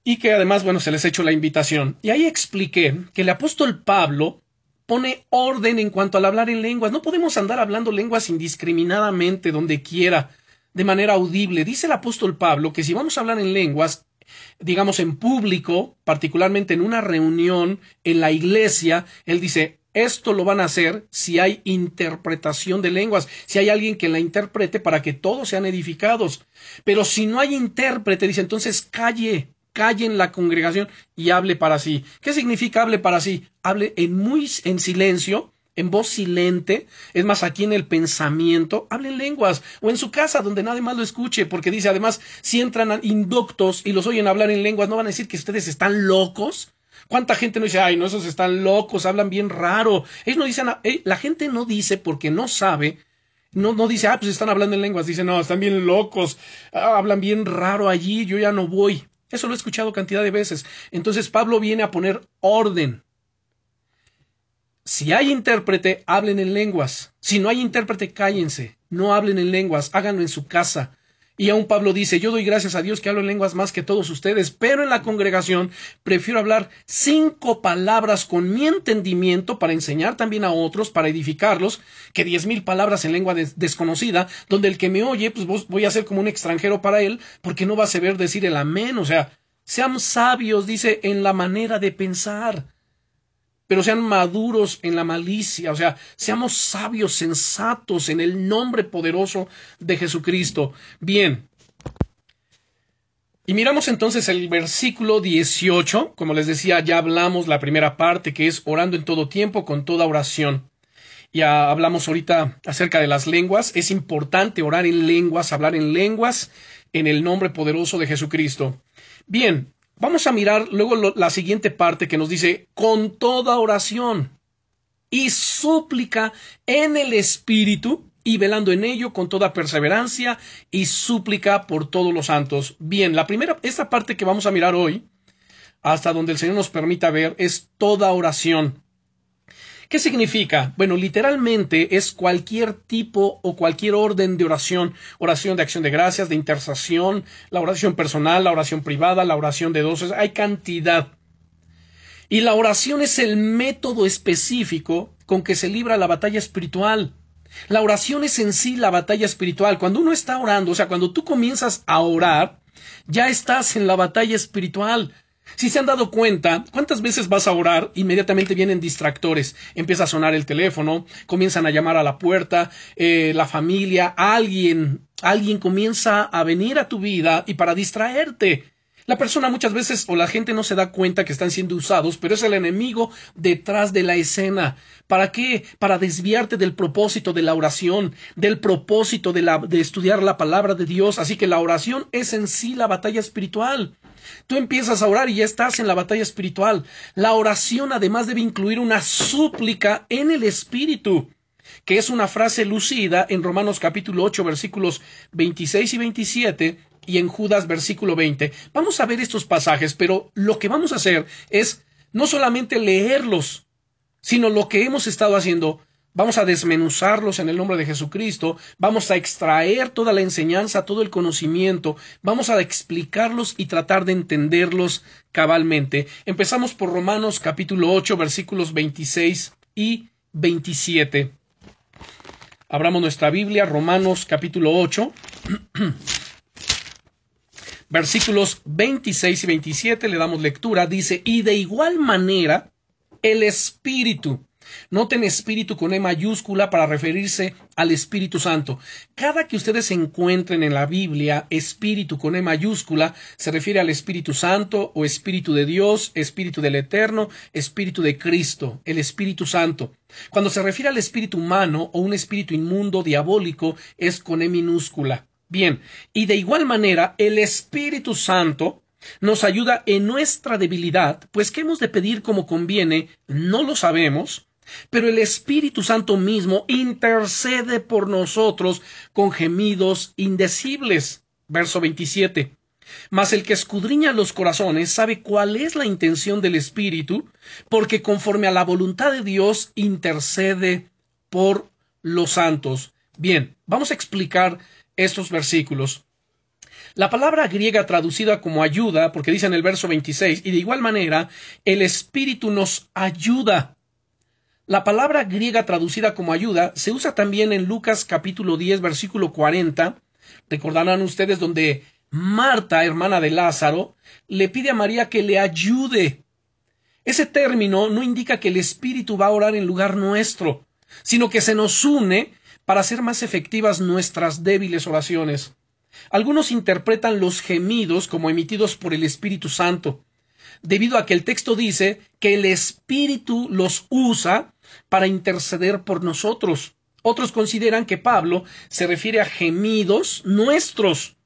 Y que además, bueno, se les ha hecho la invitación. Y ahí expliqué que el apóstol Pablo pone orden en cuanto al hablar en lenguas. No podemos andar hablando lenguas indiscriminadamente donde quiera, de manera audible. Dice el apóstol Pablo que si vamos a hablar en lenguas, digamos en público, particularmente en una reunión en la iglesia, él dice, esto lo van a hacer si hay interpretación de lenguas, si hay alguien que la interprete para que todos sean edificados. Pero si no hay intérprete, dice entonces calle, calle en la congregación y hable para sí. ¿Qué significa hable para sí? Hable en muy en silencio, en voz silente, es más aquí en el pensamiento, hable en lenguas o en su casa donde nadie más lo escuche, porque dice además si entran inductos y los oyen hablar en lenguas, no van a decir que ustedes están locos. ¿Cuánta gente no dice, ay, no, esos están locos, hablan bien raro? Ellos no dicen, eh, la gente no dice porque no sabe, no, dice, ah, pues están hablando en lenguas, dice, no, están bien locos, ah, hablan bien raro allí, yo ya no voy. Eso lo he escuchado cantidad de veces. Entonces Pablo viene a poner orden. si hay intérprete, hablen en lenguas. Si no hay intérprete, cállense. No hablen en lenguas, háganlo en su casa. Y aún Pablo dice, yo doy gracias a Dios que hablo en lenguas más que todos ustedes, pero en la congregación prefiero hablar cinco palabras con mi entendimiento para enseñar también a otros, para edificarlos, que diez mil palabras en lengua desconocida, donde el que me oye, pues voy a ser como un extranjero para él, porque no va a saber decir el amén, o sea, sean sabios, dice, en la manera de pensar pero sean maduros en la malicia, o sea, seamos sabios, sensatos en el nombre poderoso de Jesucristo. Bien. Y miramos entonces el versículo 18, como les decía, ya hablamos la primera parte, que es orando en todo tiempo, con toda oración. Ya hablamos ahorita acerca de las lenguas. Es importante orar en lenguas, hablar en lenguas, en el nombre poderoso de Jesucristo. Bien, Vamos a mirar luego la siguiente parte que nos dice, con toda oración y súplica en el Espíritu y velando en ello con toda perseverancia y súplica por todos los santos. Bien, la primera, esta parte que vamos a mirar hoy, hasta donde el Señor nos permita ver, es toda oración. ¿Qué significa? Bueno, literalmente es cualquier tipo o cualquier orden de oración, oración de acción de gracias, de intercesión, la oración personal, la oración privada, la oración de dos, hay cantidad. Y la oración es el método específico con que se libra la batalla espiritual. La oración es en sí la batalla espiritual. Cuando uno está orando, o sea, cuando tú comienzas a orar, ya estás en la batalla espiritual. Si se han dado cuenta, ¿cuántas veces vas a orar? Inmediatamente vienen distractores. Empieza a sonar el teléfono, comienzan a llamar a la puerta, eh, la familia, alguien, alguien comienza a venir a tu vida y para distraerte. La persona muchas veces o la gente no se da cuenta que están siendo usados, pero es el enemigo detrás de la escena. ¿Para qué? Para desviarte del propósito de la oración, del propósito de, la, de estudiar la palabra de Dios. Así que la oración es en sí la batalla espiritual. Tú empiezas a orar y ya estás en la batalla espiritual. La oración además debe incluir una súplica en el espíritu que es una frase lucida en Romanos capítulo 8 versículos 26 y 27 y en Judas versículo 20. Vamos a ver estos pasajes, pero lo que vamos a hacer es no solamente leerlos, sino lo que hemos estado haciendo, vamos a desmenuzarlos en el nombre de Jesucristo, vamos a extraer toda la enseñanza, todo el conocimiento, vamos a explicarlos y tratar de entenderlos cabalmente. Empezamos por Romanos capítulo 8 versículos 26 y 27. Abramos nuestra Biblia, Romanos capítulo 8. versículos 26 y 27 le damos lectura, dice, y de igual manera el Espíritu. Noten Espíritu con E mayúscula para referirse al Espíritu Santo. Cada que ustedes encuentren en la Biblia Espíritu con E mayúscula, se refiere al Espíritu Santo o Espíritu de Dios, Espíritu del Eterno, Espíritu de Cristo, el Espíritu Santo. Cuando se refiere al Espíritu humano o un espíritu inmundo, diabólico, es con E minúscula. Bien, y de igual manera el Espíritu Santo nos ayuda en nuestra debilidad, pues ¿qué hemos de pedir como conviene? No lo sabemos, pero el Espíritu Santo mismo intercede por nosotros con gemidos indecibles. Verso 27. Mas el que escudriña los corazones sabe cuál es la intención del Espíritu, porque conforme a la voluntad de Dios intercede por los santos. Bien, vamos a explicar estos versículos. La palabra griega traducida como ayuda, porque dice en el verso 26, y de igual manera, el Espíritu nos ayuda. La palabra griega traducida como ayuda se usa también en Lucas capítulo 10, versículo 40. Recordarán ustedes donde Marta, hermana de Lázaro, le pide a María que le ayude. Ese término no indica que el Espíritu va a orar en lugar nuestro, sino que se nos une para hacer más efectivas nuestras débiles oraciones. Algunos interpretan los gemidos como emitidos por el Espíritu Santo, debido a que el texto dice que el Espíritu los usa para interceder por nosotros. Otros consideran que Pablo se refiere a gemidos nuestros,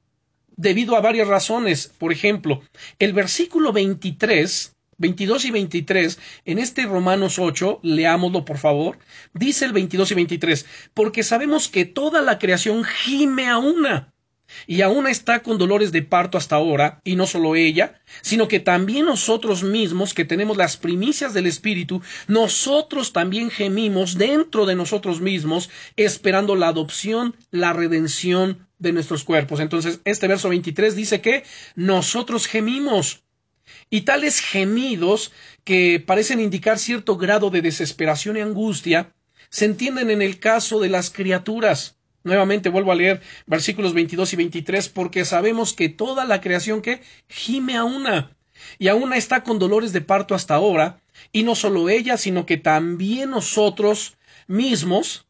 debido a varias razones. Por ejemplo, el versículo 23 22 y 23, en este Romanos 8, leámoslo por favor, dice el 22 y 23, porque sabemos que toda la creación gime a una, y aún está con dolores de parto hasta ahora, y no solo ella, sino que también nosotros mismos, que tenemos las primicias del Espíritu, nosotros también gemimos dentro de nosotros mismos, esperando la adopción, la redención de nuestros cuerpos. Entonces, este verso 23 dice que nosotros gemimos. Y tales gemidos que parecen indicar cierto grado de desesperación y angustia, se entienden en el caso de las criaturas. Nuevamente vuelvo a leer versículos 22 y 23 porque sabemos que toda la creación que gime a una y a una está con dolores de parto hasta ahora y no solo ella sino que también nosotros mismos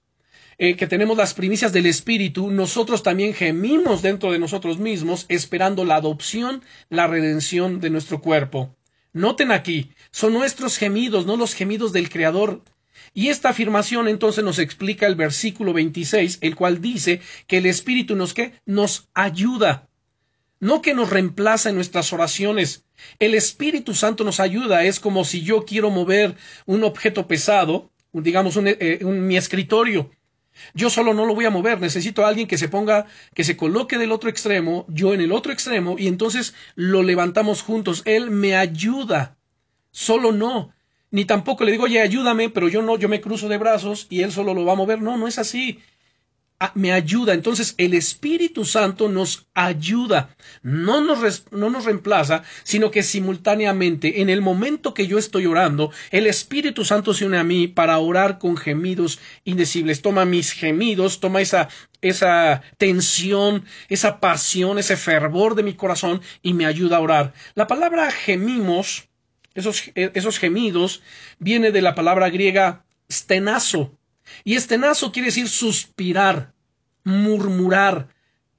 eh, que tenemos las primicias del Espíritu, nosotros también gemimos dentro de nosotros mismos, esperando la adopción, la redención de nuestro cuerpo. Noten aquí, son nuestros gemidos, no los gemidos del Creador, y esta afirmación entonces nos explica el versículo 26, el cual dice que el Espíritu nos que nos ayuda, no que nos reemplaza en nuestras oraciones. El Espíritu Santo nos ayuda, es como si yo quiero mover un objeto pesado, digamos un, eh, mi escritorio. Yo solo no lo voy a mover, necesito a alguien que se ponga, que se coloque del otro extremo, yo en el otro extremo, y entonces lo levantamos juntos. Él me ayuda. Solo no ni tampoco le digo, oye, ayúdame, pero yo no, yo me cruzo de brazos y él solo lo va a mover. No, no es así. Me ayuda. Entonces el Espíritu Santo nos ayuda, no nos, no nos reemplaza, sino que simultáneamente, en el momento que yo estoy orando, el Espíritu Santo se une a mí para orar con gemidos indecibles. Toma mis gemidos, toma esa, esa tensión, esa pasión, ese fervor de mi corazón y me ayuda a orar. La palabra gemimos esos, esos gemidos, viene de la palabra griega stenazo. Y estenazo quiere decir suspirar, murmurar,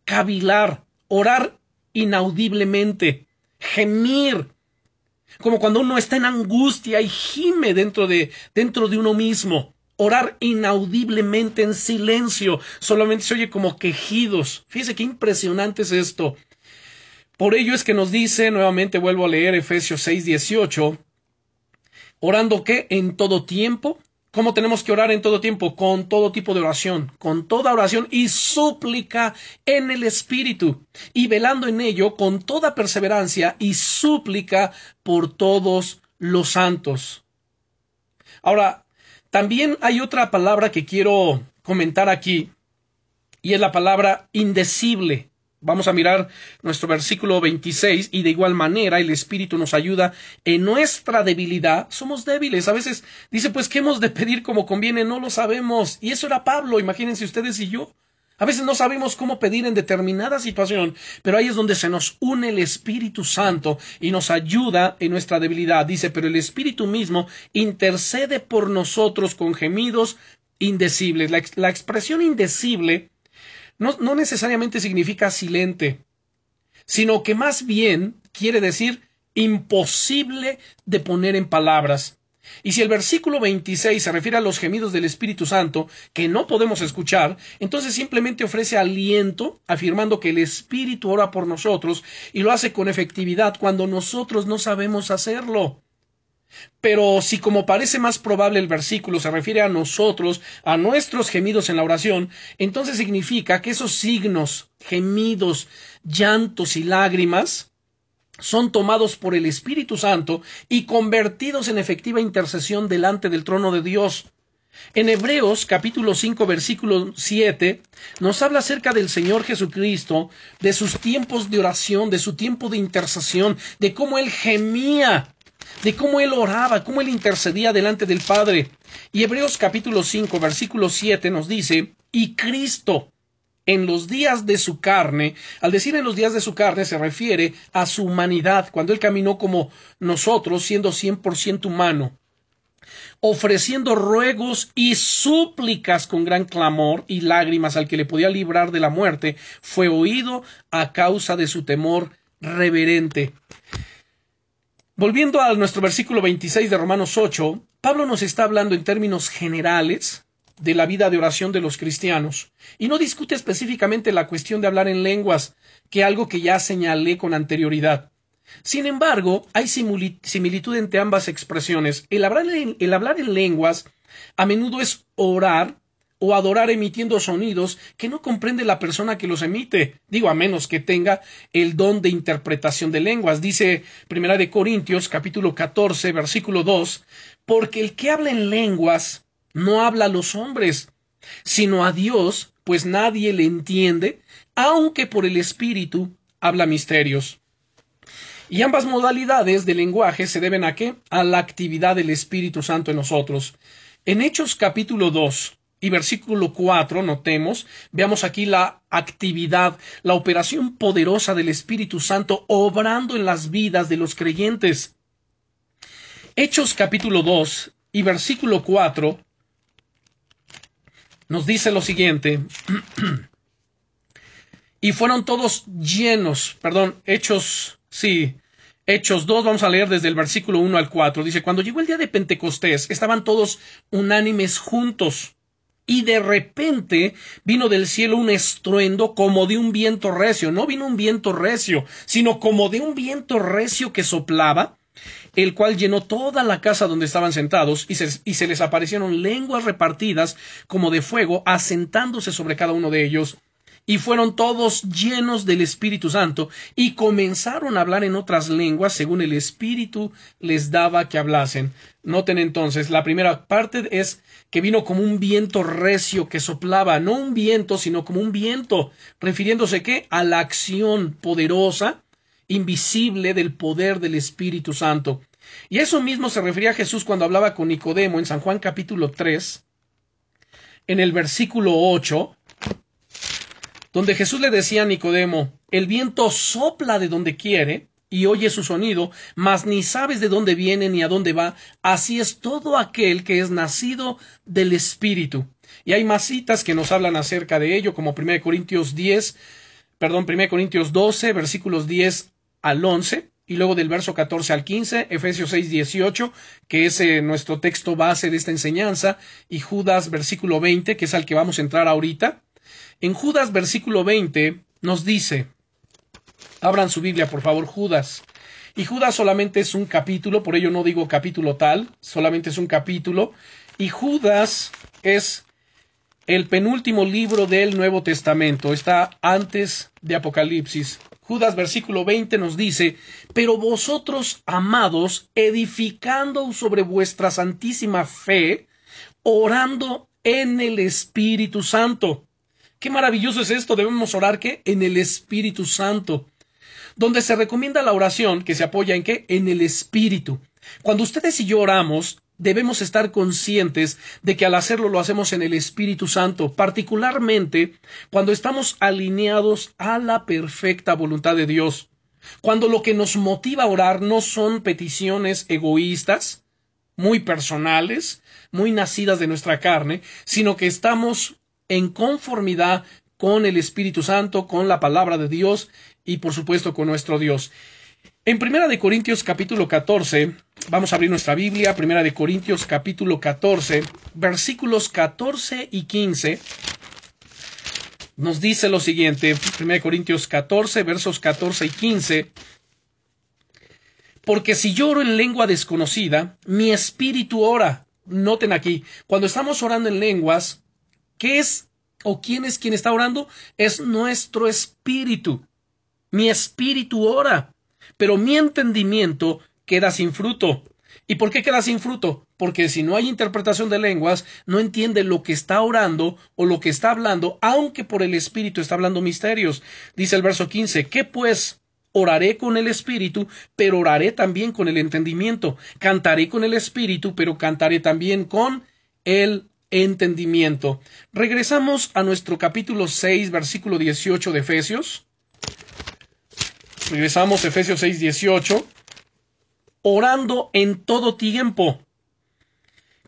cavilar, orar inaudiblemente, gemir, como cuando uno está en angustia y gime dentro de, dentro de uno mismo. Orar inaudiblemente en silencio, solamente se oye como quejidos. Fíjese qué impresionante es esto. Por ello es que nos dice, nuevamente vuelvo a leer Efesios 6, 18, orando que en todo tiempo, ¿cómo tenemos que orar en todo tiempo? Con todo tipo de oración, con toda oración y súplica en el Espíritu, y velando en ello con toda perseverancia y súplica por todos los santos. Ahora, también hay otra palabra que quiero comentar aquí, y es la palabra indecible. Vamos a mirar nuestro versículo 26 y de igual manera el Espíritu nos ayuda en nuestra debilidad. Somos débiles. A veces dice, pues, ¿qué hemos de pedir como conviene? No lo sabemos. Y eso era Pablo, imagínense ustedes y yo. A veces no sabemos cómo pedir en determinada situación, pero ahí es donde se nos une el Espíritu Santo y nos ayuda en nuestra debilidad. Dice, pero el Espíritu mismo intercede por nosotros con gemidos indecibles. La, la expresión indecible no, necesariamente significa silente, sino que más bien quiere decir imposible de poner en palabras. Y si el versículo 26 se refiere a los gemidos del Espíritu Santo que no podemos escuchar, entonces simplemente ofrece aliento, afirmando que el Espíritu ora por nosotros y lo hace con efectividad cuando nosotros no sabemos hacerlo. Pero si como parece más probable el versículo se refiere a nosotros, a nuestros gemidos en la oración, entonces significa que esos signos, gemidos, llantos y lágrimas son tomados por el Espíritu Santo y convertidos en efectiva intercesión delante del trono de Dios. En Hebreos capítulo 5 versículo 7 nos habla acerca del Señor Jesucristo, de sus tiempos de oración, de su tiempo de intercesión, de cómo Él gemía de cómo él oraba, cómo él intercedía delante del Padre. Y Hebreos capítulo 5, versículo 7 nos dice, y Cristo, en los días de su carne, al decir en los días de su carne se refiere a su humanidad, cuando él caminó como nosotros, siendo 100% humano, ofreciendo ruegos y súplicas con gran clamor y lágrimas al que le podía librar de la muerte, fue oído a causa de su temor reverente. Volviendo a nuestro versículo 26 de Romanos 8, Pablo nos está hablando en términos generales de la vida de oración de los cristianos y no discute específicamente la cuestión de hablar en lenguas, que algo que ya señalé con anterioridad. Sin embargo, hay similitud entre ambas expresiones. El hablar en, el hablar en lenguas a menudo es orar o adorar emitiendo sonidos que no comprende la persona que los emite. Digo, a menos que tenga el don de interpretación de lenguas. Dice Primera de Corintios, capítulo 14, versículo 2, porque el que habla en lenguas no habla a los hombres, sino a Dios, pues nadie le entiende, aunque por el Espíritu habla misterios. Y ambas modalidades de lenguaje se deben a qué? A la actividad del Espíritu Santo en nosotros. En Hechos capítulo 2 y versículo 4, notemos, veamos aquí la actividad, la operación poderosa del Espíritu Santo obrando en las vidas de los creyentes. Hechos capítulo 2 y versículo 4 nos dice lo siguiente. y fueron todos llenos, perdón, Hechos Sí. Hechos 2, vamos a leer desde el versículo 1 al 4. Dice, cuando llegó el día de Pentecostés, estaban todos unánimes juntos. Y de repente vino del cielo un estruendo como de un viento recio. No vino un viento recio, sino como de un viento recio que soplaba, el cual llenó toda la casa donde estaban sentados, y se, les aparecieron lenguas repartidas como de fuego, asentándose sobre cada uno de ellos y fueron todos llenos del Espíritu Santo y comenzaron a hablar en otras lenguas según el Espíritu les daba que hablasen. Noten entonces, la primera parte es que vino como un viento recio que soplaba, no un viento, sino como un viento, refiriéndose qué? A la acción poderosa, invisible del poder del Espíritu Santo. Y eso mismo se refería a Jesús cuando hablaba con Nicodemo en San Juan capítulo 3, en el versículo 8, donde Jesús le decía a Nicodemo, el viento sopla de donde quiere y oye su sonido, mas ni sabes de dónde viene ni a dónde va, así es todo aquel que es nacido del Espíritu. Y hay más citas que nos hablan acerca de ello, como 1 Corintios 10, perdón, 1 Corintios 12, versículos 10 al 11, y luego del verso 14 al 15, Efesios 6, 18, que es eh, nuestro texto base de esta enseñanza, y Judas, versículo 20, que es al que vamos a entrar ahorita. En Judas versículo 20 nos dice, abran su Biblia por favor, Judas. Y Judas solamente es un capítulo, por ello no digo capítulo tal, solamente es un capítulo. Y Judas es el penúltimo libro del Nuevo Testamento, está antes de Apocalipsis. Judas versículo 20 nos dice, pero vosotros, amados, edificando sobre vuestra santísima fe, orando en el Espíritu Santo. Qué maravilloso es esto. Debemos orar que en el Espíritu Santo. Donde se recomienda la oración que se apoya en qué? En el Espíritu. Cuando ustedes y yo oramos, debemos estar conscientes de que al hacerlo lo hacemos en el Espíritu Santo, particularmente cuando estamos alineados a la perfecta voluntad de Dios. Cuando lo que nos motiva a orar no son peticiones egoístas, muy personales, muy nacidas de nuestra carne, sino que estamos en conformidad con el Espíritu Santo, con la palabra de Dios y por supuesto con nuestro Dios. En Primera de Corintios capítulo 14, vamos a abrir nuestra Biblia, Primera de Corintios capítulo 14, versículos 14 y 15, nos dice lo siguiente, Primera de Corintios 14, versos 14 y 15, porque si lloro en lengua desconocida, mi espíritu ora. Noten aquí, cuando estamos orando en lenguas, ¿Qué es o quién es quien está orando? Es nuestro espíritu. Mi espíritu ora, pero mi entendimiento queda sin fruto. ¿Y por qué queda sin fruto? Porque si no hay interpretación de lenguas, no entiende lo que está orando o lo que está hablando, aunque por el Espíritu está hablando misterios. Dice el verso 15, ¿qué pues? Oraré con el Espíritu, pero oraré también con el entendimiento. Cantaré con el Espíritu, pero cantaré también con el entendimiento. Regresamos a nuestro capítulo 6, versículo 18 de Efesios. Regresamos a Efesios 6, 18. Orando en todo tiempo,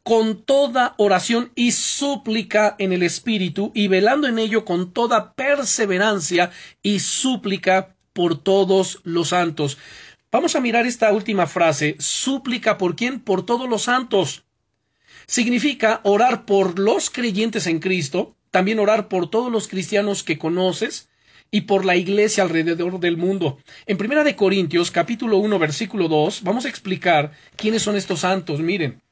con toda oración y súplica en el Espíritu, y velando en ello con toda perseverancia y súplica por todos los santos. Vamos a mirar esta última frase, súplica por quién? Por todos los santos significa orar por los creyentes en Cristo, también orar por todos los cristianos que conoces y por la iglesia alrededor del mundo. En Primera de Corintios, capítulo 1, versículo 2, vamos a explicar quiénes son estos santos. Miren.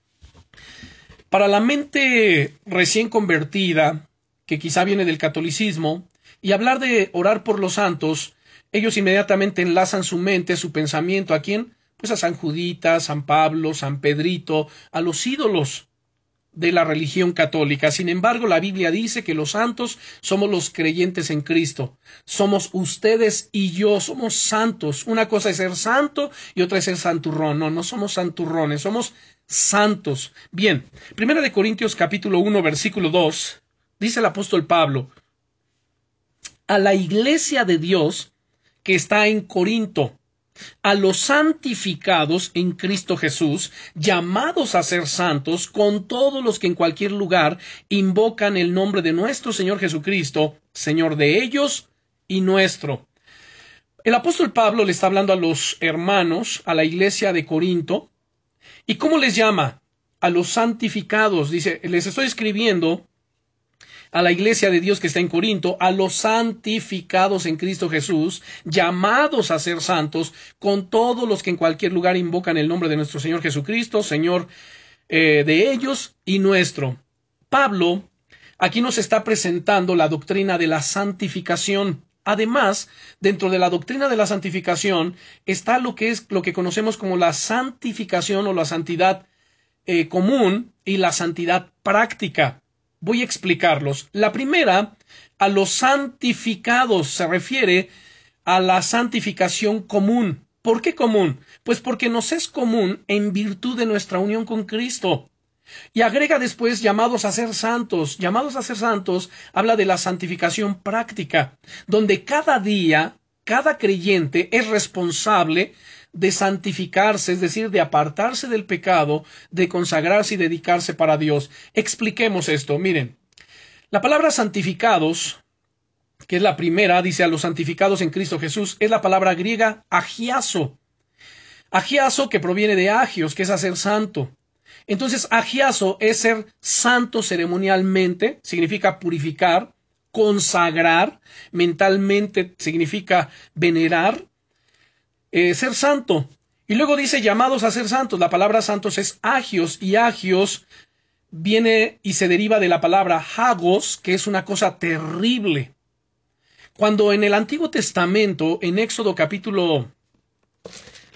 Para la mente recién convertida, que quizá viene del catolicismo, y hablar de orar por los santos, ellos inmediatamente enlazan su mente, su pensamiento a quién? Pues a San Judita, San Pablo, San Pedrito, a los ídolos de la religión católica. Sin embargo, la Biblia dice que los santos somos los creyentes en Cristo. Somos ustedes y yo, somos santos. Una cosa es ser santo y otra es ser santurrón. No, no somos santurrones, somos santos. Bien, Primera de Corintios capítulo 1 versículo 2, dice el apóstol Pablo, a la iglesia de Dios que está en Corinto, a los santificados en Cristo Jesús, llamados a ser santos, con todos los que en cualquier lugar invocan el nombre de nuestro Señor Jesucristo, Señor de ellos y nuestro. El apóstol Pablo le está hablando a los hermanos, a la iglesia de Corinto, ¿y cómo les llama? A los santificados, dice, les estoy escribiendo a la iglesia de Dios que está en Corinto, a los santificados en Cristo Jesús, llamados a ser santos, con todos los que en cualquier lugar invocan el nombre de nuestro Señor Jesucristo, Señor eh, de ellos y nuestro. Pablo aquí nos está presentando la doctrina de la santificación. Además, dentro de la doctrina de la santificación está lo que es lo que conocemos como la santificación o la santidad eh, común y la santidad práctica. Voy a explicarlos. La primera, a los santificados, se refiere a la santificación común. ¿Por qué común? Pues porque nos es común en virtud de nuestra unión con Cristo. Y agrega después llamados a ser santos. Llamados a ser santos habla de la santificación práctica, donde cada día, cada creyente es responsable de santificarse, es decir, de apartarse del pecado, de consagrarse y dedicarse para Dios. Expliquemos esto. Miren, la palabra santificados, que es la primera, dice a los santificados en Cristo Jesús, es la palabra griega agiaso. Agiaso que proviene de agios, que es hacer santo. Entonces, agiaso es ser santo ceremonialmente, significa purificar, consagrar, mentalmente significa venerar, eh, ser santo. Y luego dice llamados a ser santos. La palabra santos es agios y agios viene y se deriva de la palabra hagos, que es una cosa terrible. Cuando en el Antiguo Testamento, en Éxodo capítulo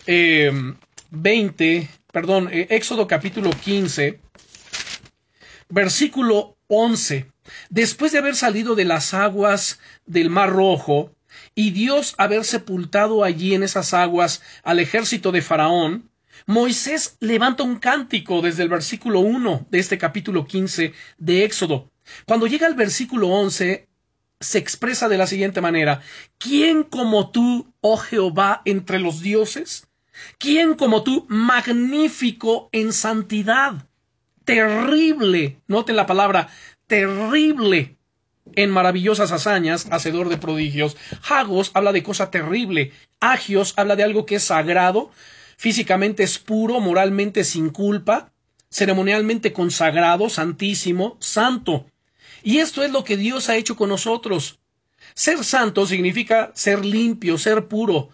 20, em, perdón, eh, Éxodo capítulo 15, versículo 11, después de haber salido de las aguas del Mar Rojo, y Dios haber sepultado allí en esas aguas al ejército de Faraón, Moisés levanta un cántico desde el versículo 1 de este capítulo 15 de Éxodo. Cuando llega al versículo 11, se expresa de la siguiente manera, ¿quién como tú, oh Jehová, entre los dioses? ¿Quién como tú, magnífico en santidad? Terrible, noten la palabra, terrible en maravillosas hazañas, hacedor de prodigios. Hagos habla de cosa terrible. Agios habla de algo que es sagrado, físicamente es puro, moralmente sin culpa, ceremonialmente consagrado, santísimo, santo. Y esto es lo que Dios ha hecho con nosotros. Ser santo significa ser limpio, ser puro,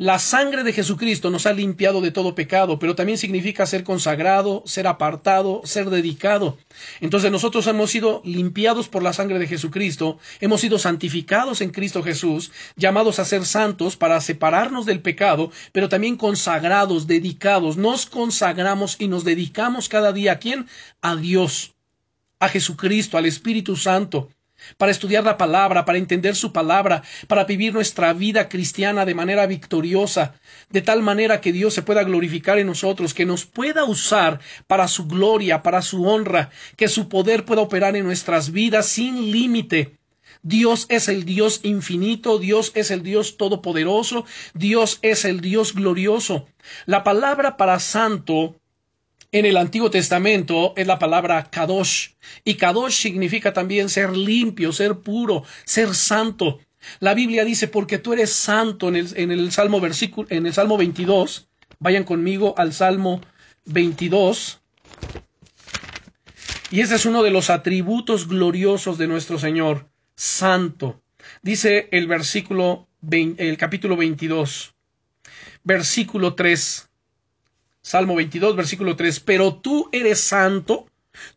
la sangre de Jesucristo nos ha limpiado de todo pecado, pero también significa ser consagrado, ser apartado, ser dedicado. Entonces nosotros hemos sido limpiados por la sangre de Jesucristo, hemos sido santificados en Cristo Jesús, llamados a ser santos para separarnos del pecado, pero también consagrados, dedicados. Nos consagramos y nos dedicamos cada día a quién? A Dios, a Jesucristo, al Espíritu Santo para estudiar la palabra, para entender su palabra, para vivir nuestra vida cristiana de manera victoriosa, de tal manera que Dios se pueda glorificar en nosotros, que nos pueda usar para su gloria, para su honra, que su poder pueda operar en nuestras vidas sin límite. Dios es el Dios infinito, Dios es el Dios todopoderoso, Dios es el Dios glorioso. La palabra para santo en el Antiguo Testamento es la palabra kadosh, y kadosh significa también ser limpio, ser puro, ser santo. La Biblia dice, porque tú eres santo en el, en el Salmo versículo, en el Salmo 22. Vayan conmigo al Salmo 22. Y ese es uno de los atributos gloriosos de nuestro Señor, santo. Dice el versículo, el capítulo 22, versículo 3. Salmo 22, versículo 3, pero tú eres santo,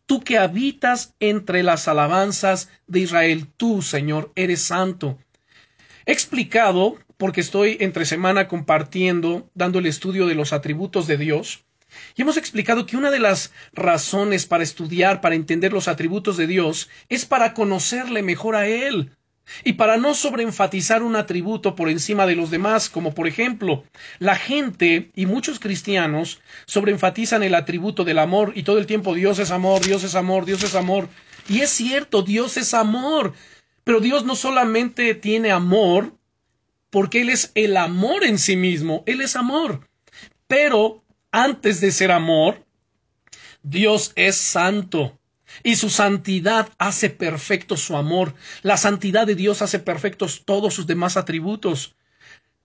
Tú que habitas entre las alabanzas de Israel, tú, Señor, eres santo. He explicado, porque estoy entre semana compartiendo, dando el estudio de los atributos de Dios, y hemos explicado que una de las razones para estudiar, para entender los atributos de Dios, es para conocerle mejor a Él. Y para no sobreenfatizar un atributo por encima de los demás, como por ejemplo, la gente y muchos cristianos sobreenfatizan el atributo del amor y todo el tiempo Dios es amor, Dios es amor, Dios es amor. Y es cierto, Dios es amor. Pero Dios no solamente tiene amor, porque Él es el amor en sí mismo, Él es amor. Pero antes de ser amor, Dios es santo. Y su santidad hace perfecto su amor. La santidad de Dios hace perfectos todos sus demás atributos.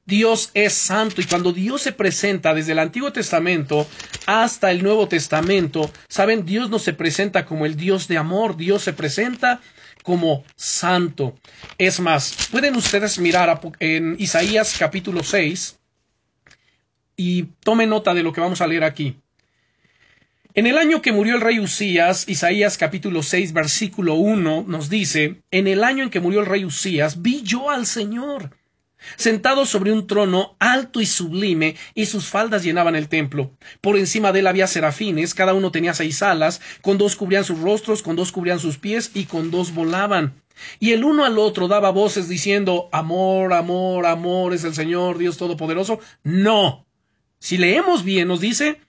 Dios es santo y cuando Dios se presenta desde el Antiguo Testamento hasta el Nuevo Testamento, saben, Dios no se presenta como el Dios de amor, Dios se presenta como santo. Es más, pueden ustedes mirar en Isaías capítulo 6 y tomen nota de lo que vamos a leer aquí. En el año que murió el rey Usías, Isaías capítulo 6 versículo 1 nos dice, en el año en que murió el rey Usías, vi yo al Señor, sentado sobre un trono alto y sublime, y sus faldas llenaban el templo. Por encima de él había serafines, cada uno tenía seis alas, con dos cubrían sus rostros, con dos cubrían sus pies, y con dos volaban. Y el uno al otro daba voces diciendo, Amor, amor, amor es el Señor, Dios Todopoderoso. No. Si leemos bien, nos dice,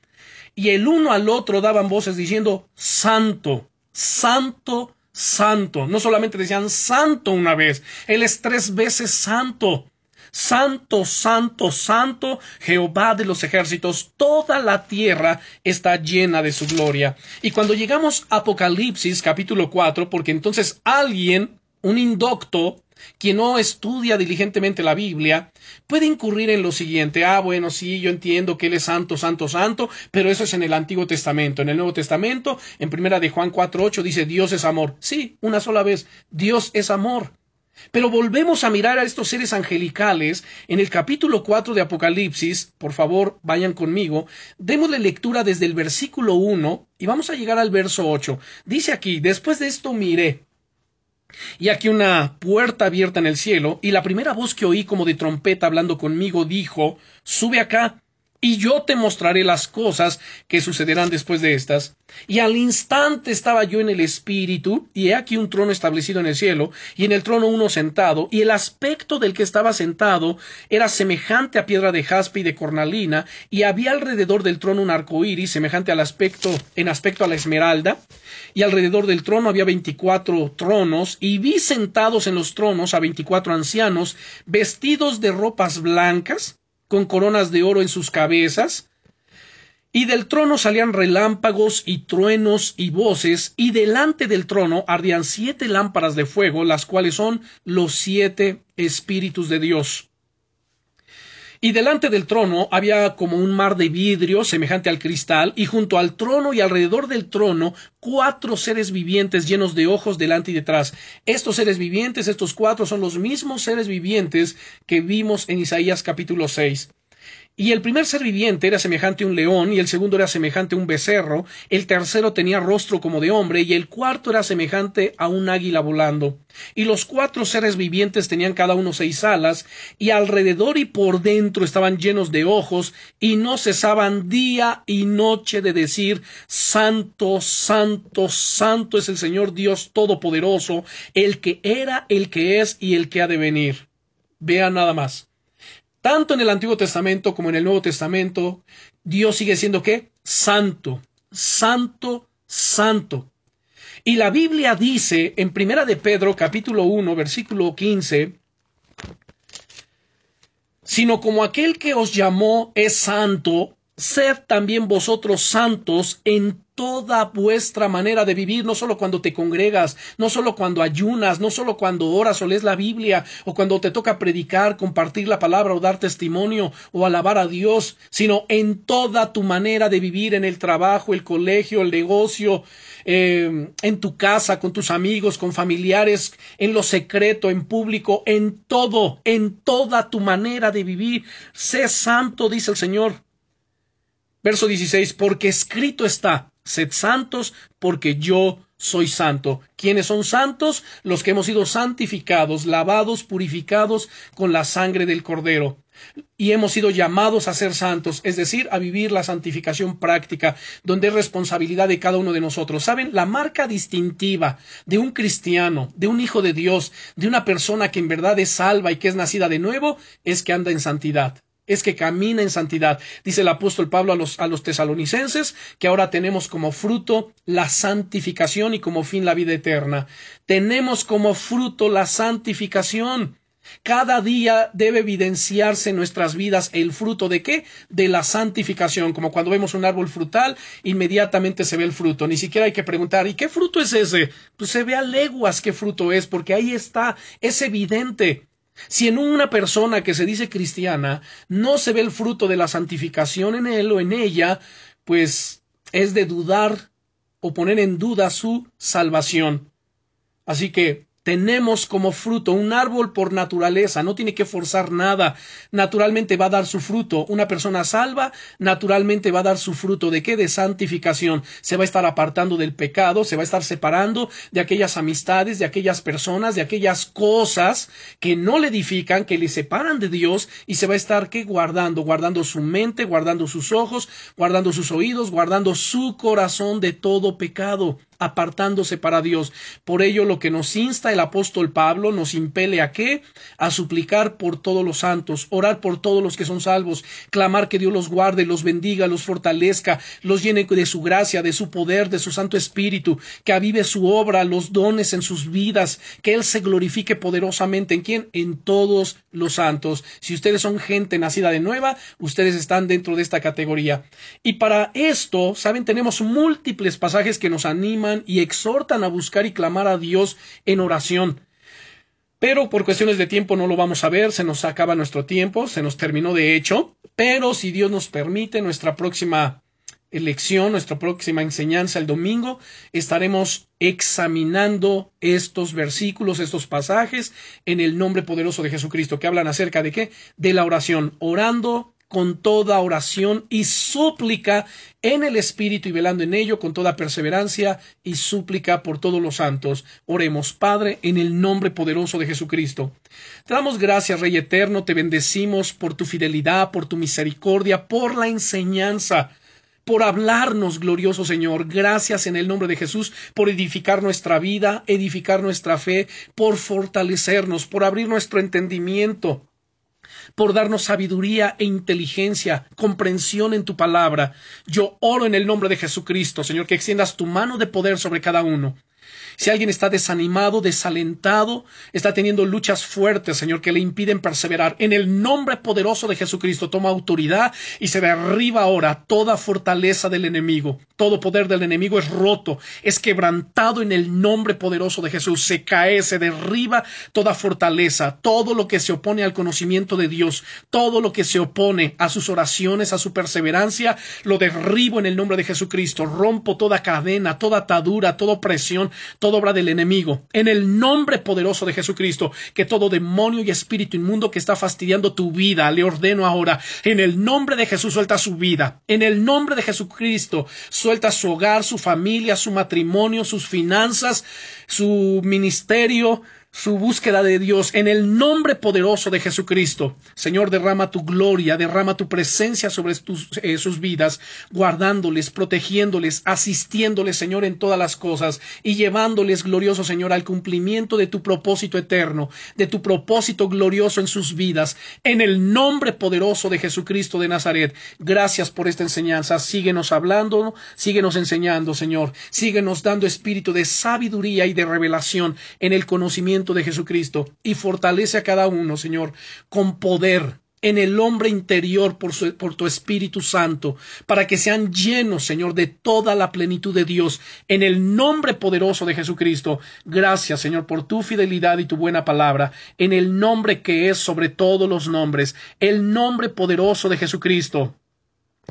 y el uno al otro daban voces diciendo, Santo, Santo, Santo. No solamente decían Santo una vez, Él es tres veces Santo. Santo, santo, santo, Jehová de los ejércitos, toda la tierra está llena de su gloria. Y cuando llegamos a Apocalipsis capítulo 4, porque entonces alguien, un indocto, quien no estudia diligentemente la Biblia puede incurrir en lo siguiente. Ah, bueno, sí, yo entiendo que Él es santo, santo, santo, pero eso es en el Antiguo Testamento. En el Nuevo Testamento, en primera de Juan 4.8 dice Dios es amor. Sí, una sola vez. Dios es amor. Pero volvemos a mirar a estos seres angelicales en el capítulo 4 de Apocalipsis. Por favor, vayan conmigo. Démosle lectura desde el versículo 1 y vamos a llegar al verso 8. Dice aquí, después de esto miré y aquí una puerta abierta en el cielo, y la primera voz que oí como de trompeta hablando conmigo dijo, Sube acá, y yo te mostraré las cosas que sucederán después de estas. Y al instante estaba yo en el espíritu, y he aquí un trono establecido en el cielo, y en el trono uno sentado, y el aspecto del que estaba sentado era semejante a piedra de jaspe y de cornalina, y había alrededor del trono un arco iris semejante al aspecto, en aspecto a la esmeralda, y alrededor del trono había veinticuatro tronos, y vi sentados en los tronos a veinticuatro ancianos, vestidos de ropas blancas, con coronas de oro en sus cabezas, y del trono salían relámpagos y truenos y voces, y delante del trono ardían siete lámparas de fuego, las cuales son los siete espíritus de Dios. Y delante del trono había como un mar de vidrio semejante al cristal, y junto al trono y alrededor del trono cuatro seres vivientes llenos de ojos delante y detrás. Estos seres vivientes, estos cuatro, son los mismos seres vivientes que vimos en Isaías capítulo 6. Y el primer ser viviente era semejante a un león, y el segundo era semejante a un becerro, el tercero tenía rostro como de hombre, y el cuarto era semejante a un águila volando. Y los cuatro seres vivientes tenían cada uno seis alas, y alrededor y por dentro estaban llenos de ojos, y no cesaban día y noche de decir, Santo, Santo, Santo es el Señor Dios Todopoderoso, el que era, el que es y el que ha de venir. Vea nada más. Tanto en el Antiguo Testamento como en el Nuevo Testamento, Dios sigue siendo qué? Santo, santo, santo. Y la Biblia dice en Primera de Pedro, capítulo 1, versículo 15, sino como aquel que os llamó es santo, sed también vosotros santos en toda vuestra manera de vivir, no solo cuando te congregas, no solo cuando ayunas, no solo cuando oras o lees la Biblia, o cuando te toca predicar, compartir la palabra o dar testimonio o alabar a Dios, sino en toda tu manera de vivir, en el trabajo, el colegio, el negocio, eh, en tu casa, con tus amigos, con familiares, en lo secreto, en público, en todo, en toda tu manera de vivir. Sé santo, dice el Señor. Verso 16, porque escrito está, Sed santos porque yo soy santo. ¿Quiénes son santos? Los que hemos sido santificados, lavados, purificados con la sangre del Cordero. Y hemos sido llamados a ser santos, es decir, a vivir la santificación práctica, donde es responsabilidad de cada uno de nosotros. ¿Saben? La marca distintiva de un cristiano, de un hijo de Dios, de una persona que en verdad es salva y que es nacida de nuevo, es que anda en santidad es que camina en santidad. Dice el apóstol Pablo a los, a los tesalonicenses que ahora tenemos como fruto la santificación y como fin la vida eterna. Tenemos como fruto la santificación. Cada día debe evidenciarse en nuestras vidas el fruto de qué? De la santificación. Como cuando vemos un árbol frutal, inmediatamente se ve el fruto. Ni siquiera hay que preguntar, ¿y qué fruto es ese? Pues se ve a leguas qué fruto es, porque ahí está, es evidente. Si en una persona que se dice cristiana no se ve el fruto de la santificación en él o en ella, pues es de dudar o poner en duda su salvación. Así que tenemos como fruto un árbol por naturaleza, no tiene que forzar nada, naturalmente va a dar su fruto. Una persona salva, naturalmente va a dar su fruto. ¿De qué? De santificación. Se va a estar apartando del pecado, se va a estar separando de aquellas amistades, de aquellas personas, de aquellas cosas que no le edifican, que le separan de Dios y se va a estar ¿qué? guardando, guardando su mente, guardando sus ojos, guardando sus oídos, guardando su corazón de todo pecado apartándose para Dios. Por ello lo que nos insta el apóstol Pablo nos impele a qué? A suplicar por todos los santos, orar por todos los que son salvos, clamar que Dios los guarde, los bendiga, los fortalezca, los llene de su gracia, de su poder, de su Santo Espíritu, que avive su obra, los dones en sus vidas, que Él se glorifique poderosamente en quién? En todos los santos. Si ustedes son gente nacida de nueva, ustedes están dentro de esta categoría. Y para esto, saben, tenemos múltiples pasajes que nos animan y exhortan a buscar y clamar a Dios en oración. Pero por cuestiones de tiempo no lo vamos a ver, se nos acaba nuestro tiempo, se nos terminó de hecho, pero si Dios nos permite, nuestra próxima lección, nuestra próxima enseñanza el domingo, estaremos examinando estos versículos, estos pasajes en el nombre poderoso de Jesucristo, que hablan acerca de qué? De la oración, orando con toda oración y súplica en el Espíritu y velando en ello con toda perseverancia y súplica por todos los santos. Oremos, Padre, en el nombre poderoso de Jesucristo. Te damos gracias, Rey Eterno, te bendecimos por tu fidelidad, por tu misericordia, por la enseñanza por hablarnos, glorioso Señor. Gracias en el nombre de Jesús por edificar nuestra vida, edificar nuestra fe, por fortalecernos, por abrir nuestro entendimiento, por darnos sabiduría e inteligencia, comprensión en tu palabra. Yo oro en el nombre de Jesucristo, Señor, que extiendas tu mano de poder sobre cada uno. Si alguien está desanimado, desalentado, está teniendo luchas fuertes, Señor, que le impiden perseverar, en el nombre poderoso de Jesucristo toma autoridad y se derriba ahora toda fortaleza del enemigo. Todo poder del enemigo es roto, es quebrantado en el nombre poderoso de Jesús. Se cae, se derriba toda fortaleza, todo lo que se opone al conocimiento de Dios, todo lo que se opone a sus oraciones, a su perseverancia, lo derribo en el nombre de Jesucristo. Rompo toda cadena, toda atadura, toda opresión, obra del enemigo. En el nombre poderoso de Jesucristo, que todo demonio y espíritu inmundo que está fastidiando tu vida, le ordeno ahora, en el nombre de Jesús suelta su vida. En el nombre de Jesucristo suelta su hogar, su familia, su matrimonio, sus finanzas, su ministerio, su búsqueda de Dios en el nombre poderoso de Jesucristo. Señor, derrama tu gloria, derrama tu presencia sobre eh, sus vidas, guardándoles, protegiéndoles, asistiéndoles, Señor, en todas las cosas y llevándoles, glorioso Señor, al cumplimiento de tu propósito eterno, de tu propósito glorioso en sus vidas, en el nombre poderoso de Jesucristo de Nazaret. Gracias por esta enseñanza. Síguenos hablando, síguenos enseñando, Señor. Síguenos dando espíritu de sabiduría y de revelación en el conocimiento de Jesucristo y fortalece a cada uno, Señor, con poder en el hombre interior por, por, tu Espíritu Santo, para que sean llenos, Señor, de toda la plenitud de Dios, en el nombre poderoso de Jesucristo. Gracias, Señor, por tu fidelidad y tu buena palabra, en el nombre que es sobre todos los nombres, el nombre poderoso de Jesucristo.